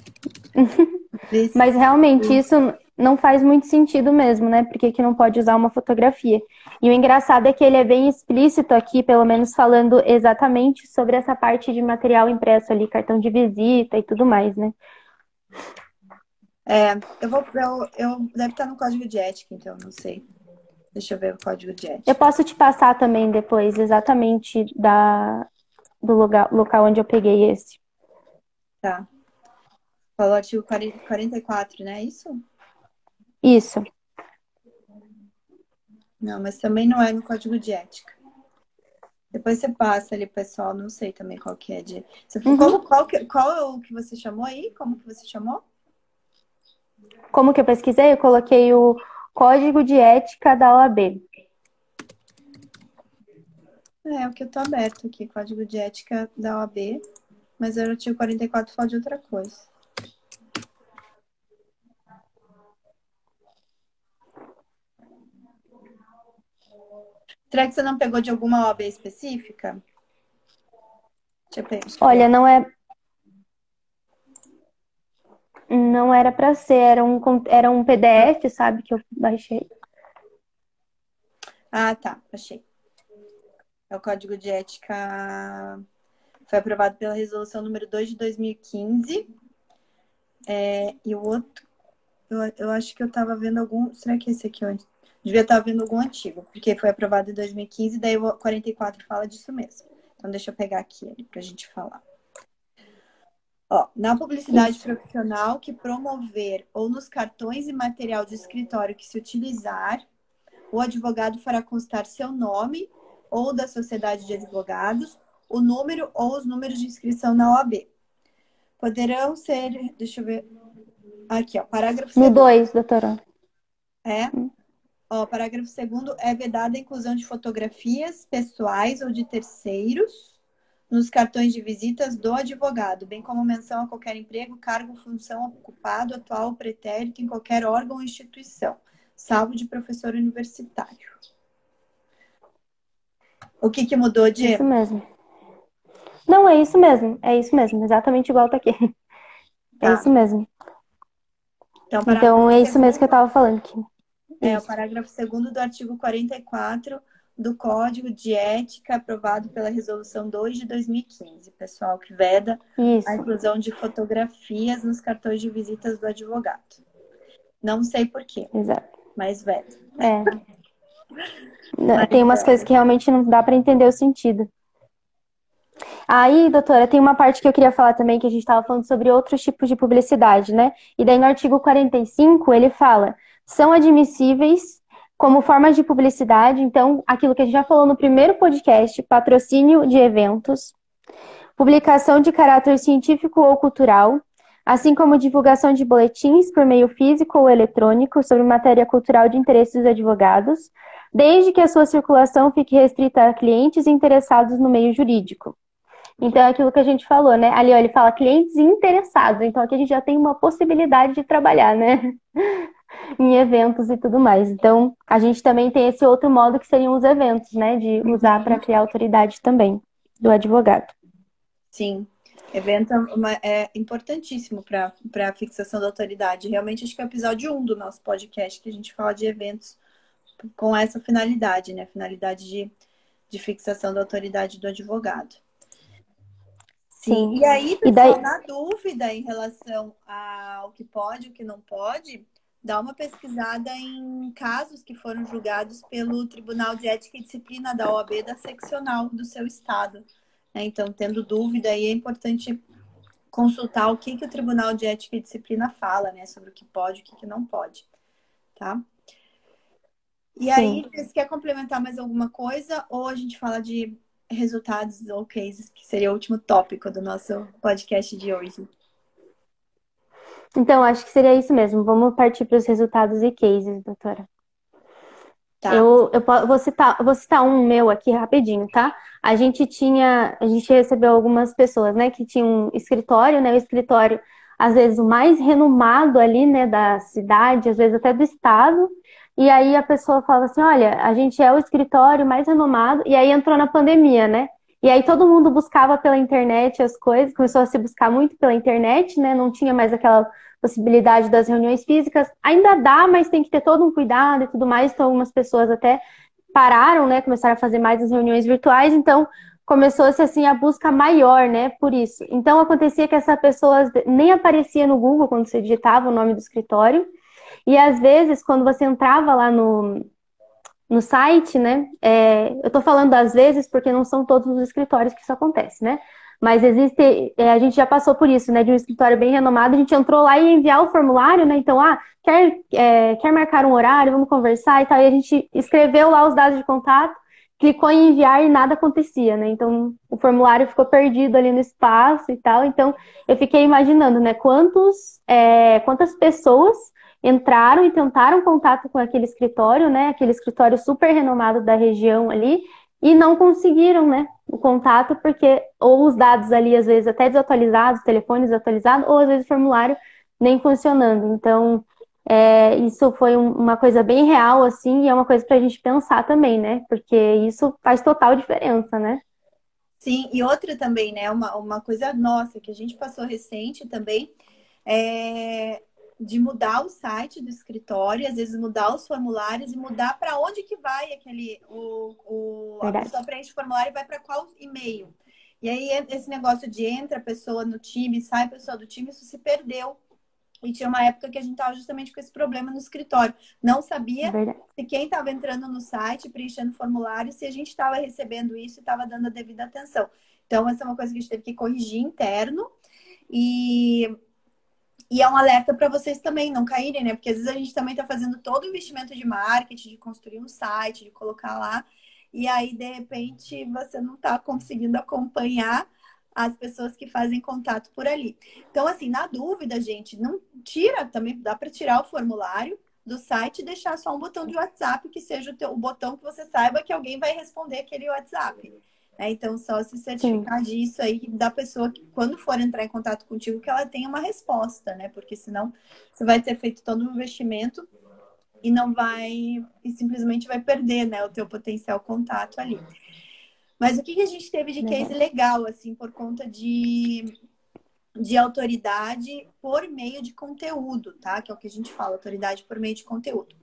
Mas realmente isso não faz muito sentido mesmo, né? Porque que não pode usar uma fotografia. E o engraçado é que ele é bem explícito aqui, pelo menos falando exatamente sobre essa parte de material impresso ali, cartão de visita e tudo mais, né? É, eu vou. Eu, eu deve estar no código de ética, então, não sei. Deixa eu ver o código de ética. Eu posso te passar também depois, exatamente da, do local, local onde eu peguei esse. Tá. Falou artigo 44, né? Isso? Isso. Não, mas também não é no código de ética. Depois você passa ali, pessoal. Não sei também qual que é de. Você, uhum. qual, qual, que, qual é o que você chamou aí? Como que você chamou? Como que eu pesquisei? Eu coloquei o código de ética da OAB. É, o que eu tô aberto aqui, código de ética da OAB, mas o artigo 44 fala de outra coisa. Será que você não pegou de alguma OAB específica? Deixa eu Olha, não é. Não era para ser, era um, era um PDF, sabe, que eu baixei. Ah, tá, achei. É o Código de Ética. Foi aprovado pela resolução número 2 de 2015. É, e o outro, eu, eu acho que eu estava vendo algum. Será que esse aqui é onde? Devia estar vendo algum antigo, porque foi aprovado em 2015, daí o 44 fala disso mesmo. Então, deixa eu pegar aqui para a gente falar. Ó, na publicidade profissional que promover ou nos cartões e material de escritório que se utilizar, o advogado fará constar seu nome ou da sociedade de advogados, o número ou os números de inscrição na OAB. Poderão ser, deixa eu ver, aqui, ó, parágrafo No 2, doutora. É? Hum. Ó, parágrafo segundo é vedada a inclusão de fotografias pessoais ou de terceiros nos cartões de visitas do advogado, bem como menção a qualquer emprego, cargo, função ocupado, atual ou pretérito em qualquer órgão ou instituição, salvo de professor universitário. O que, que mudou de. Isso mesmo. Não, é isso mesmo. É isso mesmo. Exatamente igual tá aqui. É tá. É isso mesmo. Então, então é isso mesmo que eu estava falando aqui. É, Isso. o parágrafo 2 do artigo 44 do Código de Ética aprovado pela Resolução 2 de 2015, pessoal, que veda Isso. a inclusão de fotografias nos cartões de visitas do advogado. Não sei porquê, Exato. mas veda. É. mas tem umas coisas que realmente não dá para entender o sentido. Aí, doutora, tem uma parte que eu queria falar também, que a gente estava falando sobre outros tipos de publicidade, né? E daí no artigo 45, ele fala são admissíveis como formas de publicidade. Então, aquilo que a gente já falou no primeiro podcast, patrocínio de eventos, publicação de caráter científico ou cultural, assim como divulgação de boletins por meio físico ou eletrônico sobre matéria cultural de interesse dos advogados, desde que a sua circulação fique restrita a clientes interessados no meio jurídico. Então é aquilo que a gente falou, né? Ali, ó, ele fala clientes interessados. Então aqui a gente já tem uma possibilidade de trabalhar, né? Em eventos e tudo mais. Então, a gente também tem esse outro modo que seriam os eventos, né? De usar para criar autoridade também do advogado. Sim. Evento é, é importantíssimo para a fixação da autoridade. Realmente, acho que é o episódio 1 do nosso podcast que a gente fala de eventos com essa finalidade, né? Finalidade de, de fixação da autoridade do advogado. Sim. E aí, pessoal, e daí... na dúvida em relação ao que pode e o que não pode, dá uma pesquisada em casos que foram julgados pelo Tribunal de Ética e Disciplina da OAB da seccional do seu estado. Né? Então, tendo dúvida, aí é importante consultar o que, que o Tribunal de Ética e Disciplina fala, né? Sobre o que pode e o que, que não pode, tá? E aí, Sim. você quer complementar mais alguma coisa? Ou a gente fala de resultados ou cases, que seria o último tópico do nosso podcast de hoje? Então, acho que seria isso mesmo. Vamos partir para os resultados e cases, doutora. Tá. Eu, eu vou, citar, vou citar um meu aqui rapidinho, tá? A gente tinha, a gente recebeu algumas pessoas, né, que tinham um escritório, né, o escritório, às vezes, o mais renomado ali, né, da cidade, às vezes até do estado, e aí a pessoa falava assim, olha, a gente é o escritório mais renomado, e aí entrou na pandemia, né? E aí todo mundo buscava pela internet as coisas, começou a se buscar muito pela internet, né? Não tinha mais aquela possibilidade das reuniões físicas. Ainda dá, mas tem que ter todo um cuidado e tudo mais. Então, algumas pessoas até pararam, né? Começaram a fazer mais as reuniões virtuais. Então, começou-se assim a busca maior, né? Por isso. Então, acontecia que essa pessoa nem aparecia no Google quando você digitava o nome do escritório. E às vezes, quando você entrava lá no, no site, né? É, eu estou falando às vezes porque não são todos os escritórios que isso acontece, né? Mas existe, é, a gente já passou por isso, né? De um escritório bem renomado, a gente entrou lá e enviar o formulário, né? Então, ah, quer, é, quer marcar um horário, vamos conversar e tal. E a gente escreveu lá os dados de contato, clicou em enviar e nada acontecia, né? Então, o formulário ficou perdido ali no espaço e tal. Então, eu fiquei imaginando, né? Quantos, é, quantas pessoas entraram e tentaram contato com aquele escritório, né? Aquele escritório super renomado da região ali, e não conseguiram, né? O contato, porque ou os dados ali, às vezes, até desatualizados, telefones desatualizados, ou às vezes o formulário nem funcionando. Então, é, isso foi um, uma coisa bem real, assim, e é uma coisa para a gente pensar também, né? Porque isso faz total diferença, né? Sim, e outra também, né? Uma, uma coisa nossa que a gente passou recente também é de mudar o site do escritório, às vezes mudar os formulários e mudar para onde que vai aquele o, o a pessoa preenche o formulário e vai para qual e-mail. E aí esse negócio de entra a pessoa no time, sai a pessoa do time, isso se perdeu. E tinha uma época que a gente estava justamente com esse problema no escritório. Não sabia é se quem estava entrando no site, preenchendo formulário, se a gente estava recebendo isso e estava dando a devida atenção. Então, essa é uma coisa que a gente teve que corrigir interno. E e é um alerta para vocês também não caírem, né? Porque às vezes a gente também está fazendo todo o investimento de marketing, de construir um site, de colocar lá, e aí de repente você não está conseguindo acompanhar as pessoas que fazem contato por ali. Então, assim, na dúvida, gente, não tira também, dá para tirar o formulário do site e deixar só um botão de WhatsApp que seja o, teu, o botão que você saiba que alguém vai responder aquele WhatsApp. É, então, só se certificar Sim. disso aí da pessoa que, quando for entrar em contato contigo, que ela tenha uma resposta, né? Porque senão você vai ter feito todo um investimento e não vai, e simplesmente vai perder, né, o teu potencial contato ali. Mas o que, que a gente teve de case legal, assim, por conta de, de autoridade por meio de conteúdo, tá? Que é o que a gente fala, autoridade por meio de conteúdo.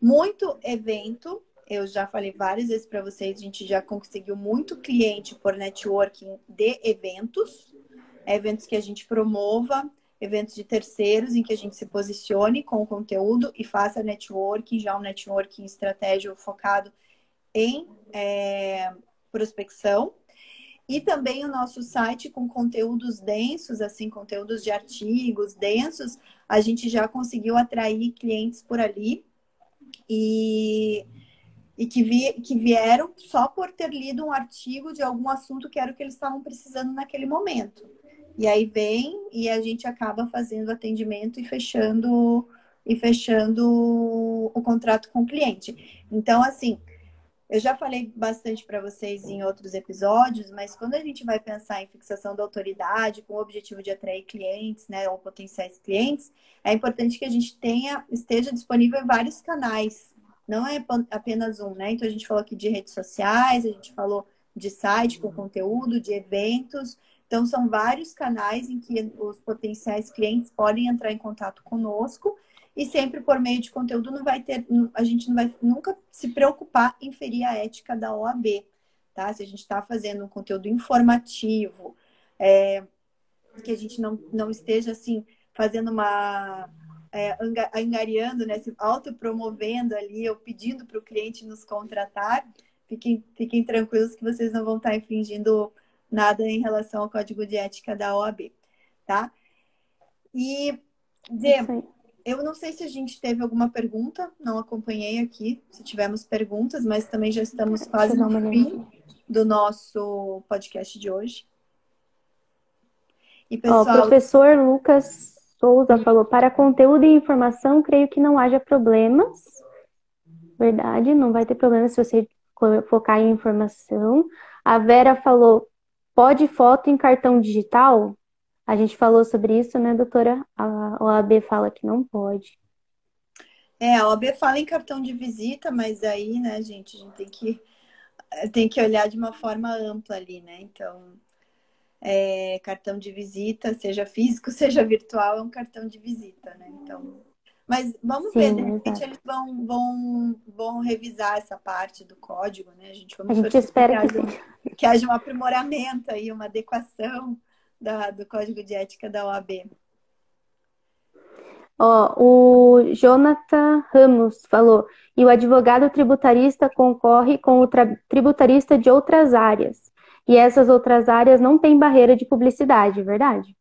Muito evento eu já falei várias vezes para vocês, a gente já conseguiu muito cliente por networking de eventos, eventos que a gente promova, eventos de terceiros em que a gente se posicione com o conteúdo e faça networking, já um networking estratégico focado em é, prospecção. E também o nosso site com conteúdos densos, assim, conteúdos de artigos densos, a gente já conseguiu atrair clientes por ali. E e que, vi, que vieram só por ter lido um artigo de algum assunto que era o que eles estavam precisando naquele momento. E aí vem e a gente acaba fazendo atendimento e fechando e fechando o contrato com o cliente. Então, assim, eu já falei bastante para vocês em outros episódios, mas quando a gente vai pensar em fixação da autoridade com o objetivo de atrair clientes, né, ou potenciais clientes, é importante que a gente tenha, esteja disponível em vários canais, não é apenas um, né? Então a gente falou aqui de redes sociais, a gente falou de site com conteúdo, de eventos. Então são vários canais em que os potenciais clientes podem entrar em contato conosco e sempre por meio de conteúdo não vai ter, a gente não vai nunca se preocupar em ferir a ética da OAB, tá? Se a gente está fazendo um conteúdo informativo, é, que a gente não, não esteja assim fazendo uma é, angariando, né, se autopromovendo ali, ou pedindo para o cliente nos contratar, fiquem, fiquem tranquilos que vocês não vão estar infringindo nada em relação ao código de ética da OAB, tá? E, Zé, eu não sei se a gente teve alguma pergunta, não acompanhei aqui, se tivemos perguntas, mas também já estamos quase no fim do nosso podcast de hoje. E pessoal... o professor Lucas Souza falou: para conteúdo e informação, creio que não haja problemas. Verdade, não vai ter problema se você focar em informação. A Vera falou: pode foto em cartão digital? A gente falou sobre isso, né, doutora? A OAB fala que não pode. É, a OAB fala em cartão de visita, mas aí, né, gente, a gente tem que, tem que olhar de uma forma ampla ali, né? Então, é, cartão de visita, seja físico, seja virtual, é um cartão de visita, né? Então, mas vamos Sim, ver, de repente eles vão, vão, vão revisar essa parte do código, né? A gente, vamos a gente espera que, que, haja, que haja um aprimoramento aí, uma adequação da, do Código de Ética da OAB. Ó, o Jonathan Ramos falou, e o advogado tributarista concorre com o tributarista de outras áreas. E essas outras áreas não têm barreira de publicidade, verdade?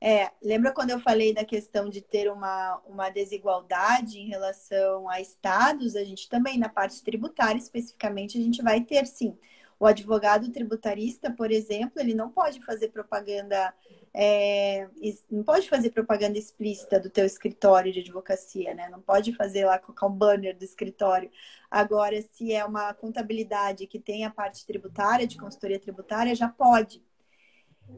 É, lembra quando eu falei da questão de ter uma, uma desigualdade em relação a estados? A gente também, na parte tributária especificamente, a gente vai ter sim o advogado tributarista, por exemplo, ele não pode fazer propaganda, é, não pode fazer propaganda explícita do teu escritório de advocacia, né? Não pode fazer lá colocar um banner do escritório. Agora, se é uma contabilidade que tem a parte tributária, de consultoria tributária, já pode.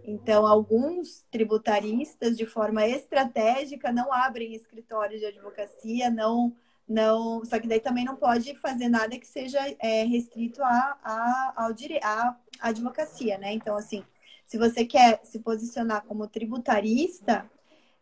Então, alguns tributaristas, de forma estratégica, não abrem escritório de advocacia, não não, só que daí também não pode fazer nada que seja é, restrito à a, ao dire, a advocacia, né? Então, assim, se você quer se posicionar como tributarista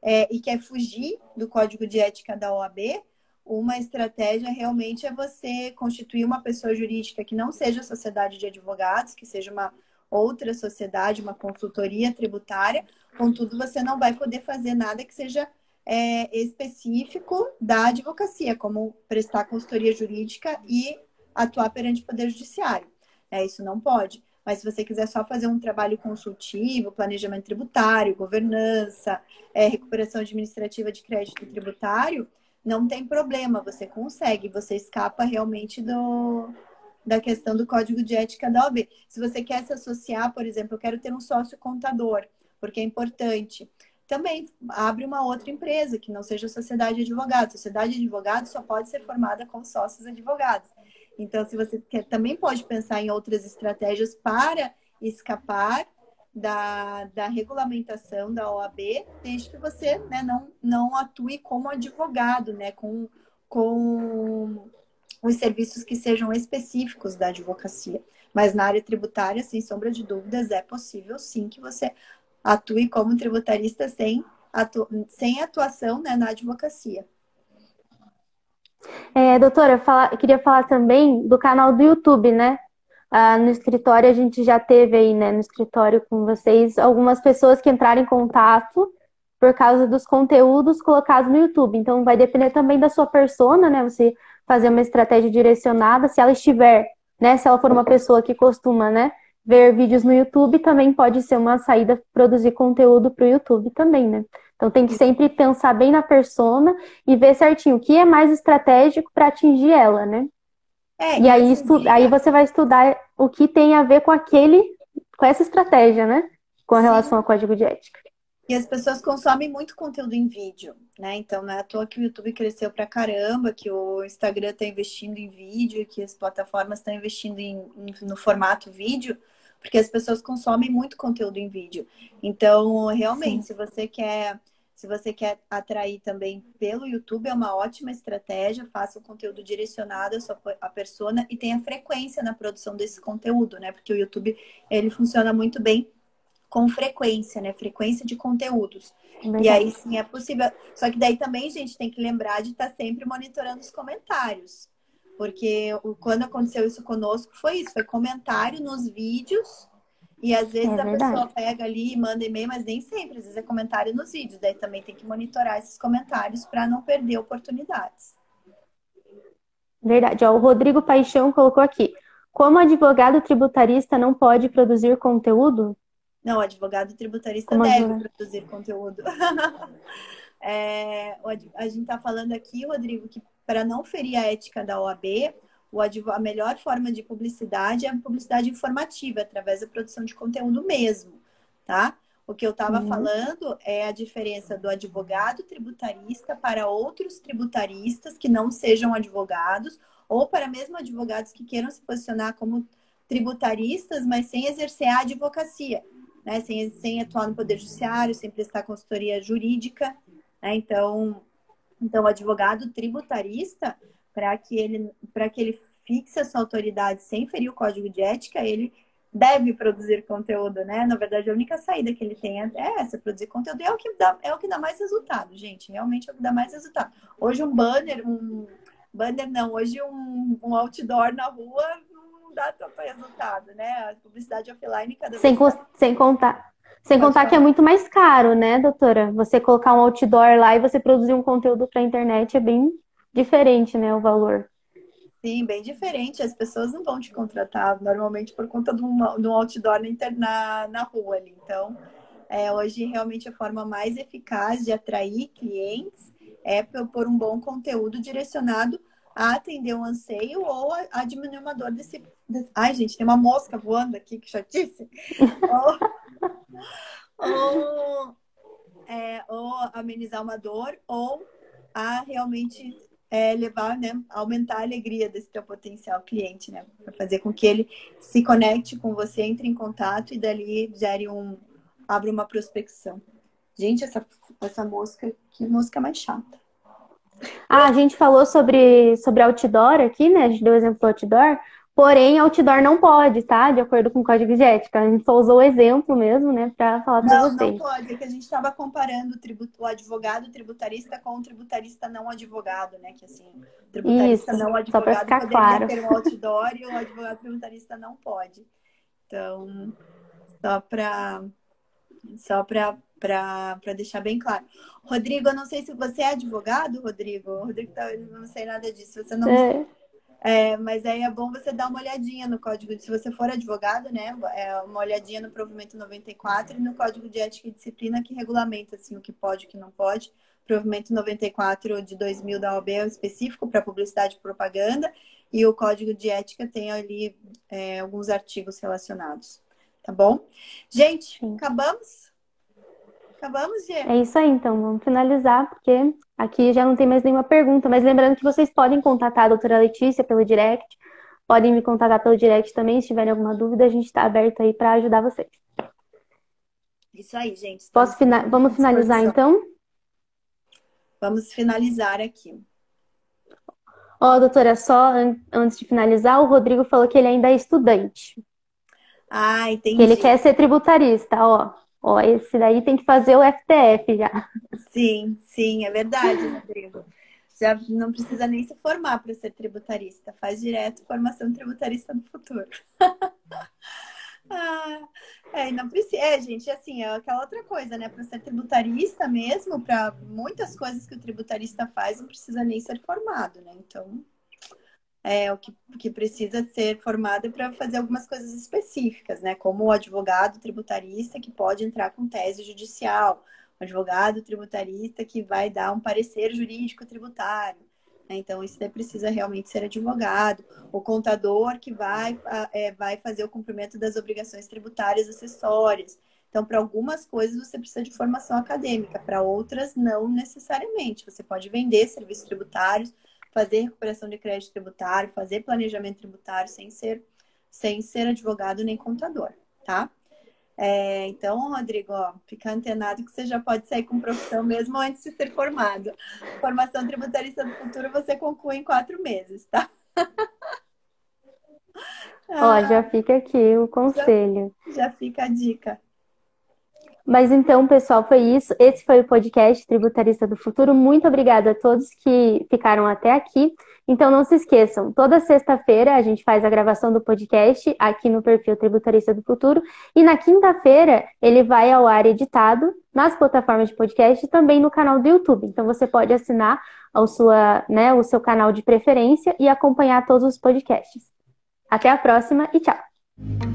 é, e quer fugir do código de ética da OAB, uma estratégia realmente é você constituir uma pessoa jurídica que não seja sociedade de advogados, que seja uma outra sociedade, uma consultoria tributária, contudo, você não vai poder fazer nada que seja é, específico da advocacia, como prestar consultoria jurídica e atuar perante o Poder Judiciário. É, isso não pode. Mas se você quiser só fazer um trabalho consultivo, planejamento tributário, governança, é, recuperação administrativa de crédito tributário, não tem problema, você consegue, você escapa realmente do, da questão do código de ética da OAB. Se você quer se associar, por exemplo, eu quero ter um sócio contador, porque é importante também abre uma outra empresa que não seja sociedade de advogados. Sociedade de advogados só pode ser formada com sócios advogados. Então, se você quer, também pode pensar em outras estratégias para escapar da, da regulamentação da OAB, desde que você né, não, não atue como advogado, né, com, com os serviços que sejam específicos da advocacia. Mas na área tributária, sem sombra de dúvidas, é possível sim que você atue como tributarista sem, atu sem atuação né, na advocacia. É, doutora, eu, eu queria falar também do canal do YouTube, né? Ah, no escritório, a gente já teve aí, né, no escritório com vocês, algumas pessoas que entraram em contato por causa dos conteúdos colocados no YouTube. Então, vai depender também da sua persona, né? Você fazer uma estratégia direcionada, se ela estiver, né? Se ela for uma pessoa que costuma, né? ver vídeos no YouTube também pode ser uma saída produzir conteúdo para o YouTube também, né? Então tem que sempre pensar bem na persona e ver certinho o que é mais estratégico para atingir ela, né? É, e aí, estu... aí você vai estudar o que tem a ver com aquele, com essa estratégia, né? Com relação ao código de ética. E as pessoas consomem muito conteúdo em vídeo, né? Então não é à toa que o YouTube cresceu pra caramba, que o Instagram está investindo em vídeo, que as plataformas estão investindo em, em, no formato vídeo, porque as pessoas consomem muito conteúdo em vídeo. Então, realmente, Sim. se você quer se você quer atrair também pelo YouTube, é uma ótima estratégia. Faça o conteúdo direcionado à sua à persona e tenha frequência na produção desse conteúdo, né? Porque o YouTube ele funciona muito bem com frequência, né? Frequência de conteúdos. E aí sim é possível. Só que daí também, gente, tem que lembrar de estar sempre monitorando os comentários. Porque quando aconteceu isso conosco, foi isso, foi comentário nos vídeos e às vezes é a pessoa pega ali e manda e-mail, mas nem sempre, às vezes é comentário nos vídeos. Daí também tem que monitorar esses comentários para não perder oportunidades. Verdade. Ó, o Rodrigo Paixão colocou aqui. Como advogado tributarista não pode produzir conteúdo? Não, advogado tributarista Como deve advogado? produzir conteúdo. é, a gente está falando aqui, Rodrigo, que para não ferir a ética da OAB, a melhor forma de publicidade é a publicidade informativa, através da produção de conteúdo mesmo, tá? O que eu estava uhum. falando é a diferença do advogado tributarista para outros tributaristas que não sejam advogados, ou para mesmo advogados que queiram se posicionar como tributaristas, mas sem exercer a advocacia, né? Sem, sem atuar no Poder Judiciário, sem prestar consultoria jurídica, né? Então, então, o advogado tributarista para que ele para que ele fixe essa autoridade sem ferir o código de ética, ele deve produzir conteúdo, né? Na verdade, a única saída que ele tem é essa, produzir conteúdo. E é o que dá, é o que dá mais resultado, gente. Realmente é o que dá mais resultado. Hoje um banner, um banner não, hoje um, um outdoor na rua não dá tanto resultado, né? A publicidade offline cada sem vez. Sem contar. Sem contar que é muito mais caro, né, doutora? Você colocar um outdoor lá e você produzir um conteúdo para a internet é bem diferente, né, o valor. Sim, bem diferente. As pessoas não vão te contratar normalmente por conta de um, de um outdoor na, na rua ali. Então, é, hoje realmente a forma mais eficaz de atrair clientes é por um bom conteúdo direcionado a atender um anseio ou a, a diminuir uma dor desse. Ai, gente, tem uma mosca voando aqui, que chatice. ou, ou, é, ou amenizar uma dor, ou a realmente é, levar, né, aumentar a alegria desse teu potencial cliente, né, para fazer com que ele se conecte com você, entre em contato e dali gere um, abre uma prospecção. Gente, essa, essa mosca, que mosca mais chata. Ah, a gente falou sobre, sobre outdoor aqui, né? A gente deu o exemplo do outdoor. Porém, outdoor não pode, tá? De acordo com o código de ética. A gente só usou o exemplo mesmo, né, para falar para vocês. Não, pode, é que a gente estava comparando o, tributo, o advogado tributarista com o tributarista não advogado, né? Que assim, o tributarista Isso, não advogado poderia claro. ter um outdoor e o advogado tributarista não pode. Então, só para só para deixar bem claro. Rodrigo, eu não sei se você é advogado, Rodrigo. Rodrigo, tá, não sei nada disso. Você não. É. É, mas aí é bom você dar uma olhadinha no código, se você for advogado, né? É uma olhadinha no provimento 94 e no código de ética e disciplina que regulamenta assim, o que pode e o que não pode. Provimento 94 de 2000 da OAB é específico para publicidade e propaganda e o código de ética tem ali é, alguns artigos relacionados. Tá bom? Gente, acabamos? Acabamos, Gê? É isso aí, então. Vamos finalizar, porque aqui já não tem mais nenhuma pergunta. Mas lembrando que vocês podem contatar a doutora Letícia pelo direct. Podem me contatar pelo direct também, se tiverem alguma dúvida, a gente está aberto aí para ajudar vocês. Isso aí, gente. Posso fina... Vamos finalizar, então? Vamos finalizar aqui. Ó, oh, doutora, só an antes de finalizar, o Rodrigo falou que ele ainda é estudante. Ah, entendi. Que ele quer ser tributarista, ó. Ó, esse daí tem que fazer o FTF já. Sim, sim, é verdade, Rodrigo. Já não precisa nem se formar para ser tributarista. Faz direto formação tributarista no futuro. ah, é, não precisa. É, gente, assim, é aquela outra coisa, né? Para ser tributarista mesmo, para muitas coisas que o tributarista faz, não precisa nem ser formado, né? Então, é, o que, que precisa ser formado para fazer algumas coisas específicas, né? Como o advogado tributarista que pode entrar com tese judicial, o advogado tributarista que vai dar um parecer jurídico tributário. Né? Então, isso daí precisa realmente ser advogado. O contador que vai, é, vai fazer o cumprimento das obrigações tributárias acessórias. Então, para algumas coisas você precisa de formação acadêmica, para outras não necessariamente. Você pode vender serviços tributários, fazer recuperação de crédito tributário, fazer planejamento tributário sem ser, sem ser advogado nem contador, tá? É, então, Rodrigo, ó, fica antenado que você já pode sair com profissão mesmo antes de ser formado. Formação tributarista do futuro você conclui em quatro meses, tá? Ó, já fica aqui o conselho. Já, já fica a dica. Mas então, pessoal, foi isso. Esse foi o podcast Tributarista do Futuro. Muito obrigada a todos que ficaram até aqui. Então, não se esqueçam, toda sexta-feira a gente faz a gravação do podcast aqui no perfil Tributarista do Futuro. E na quinta-feira ele vai ao ar editado nas plataformas de podcast e também no canal do YouTube. Então, você pode assinar ao sua, né, o seu canal de preferência e acompanhar todos os podcasts. Até a próxima e tchau!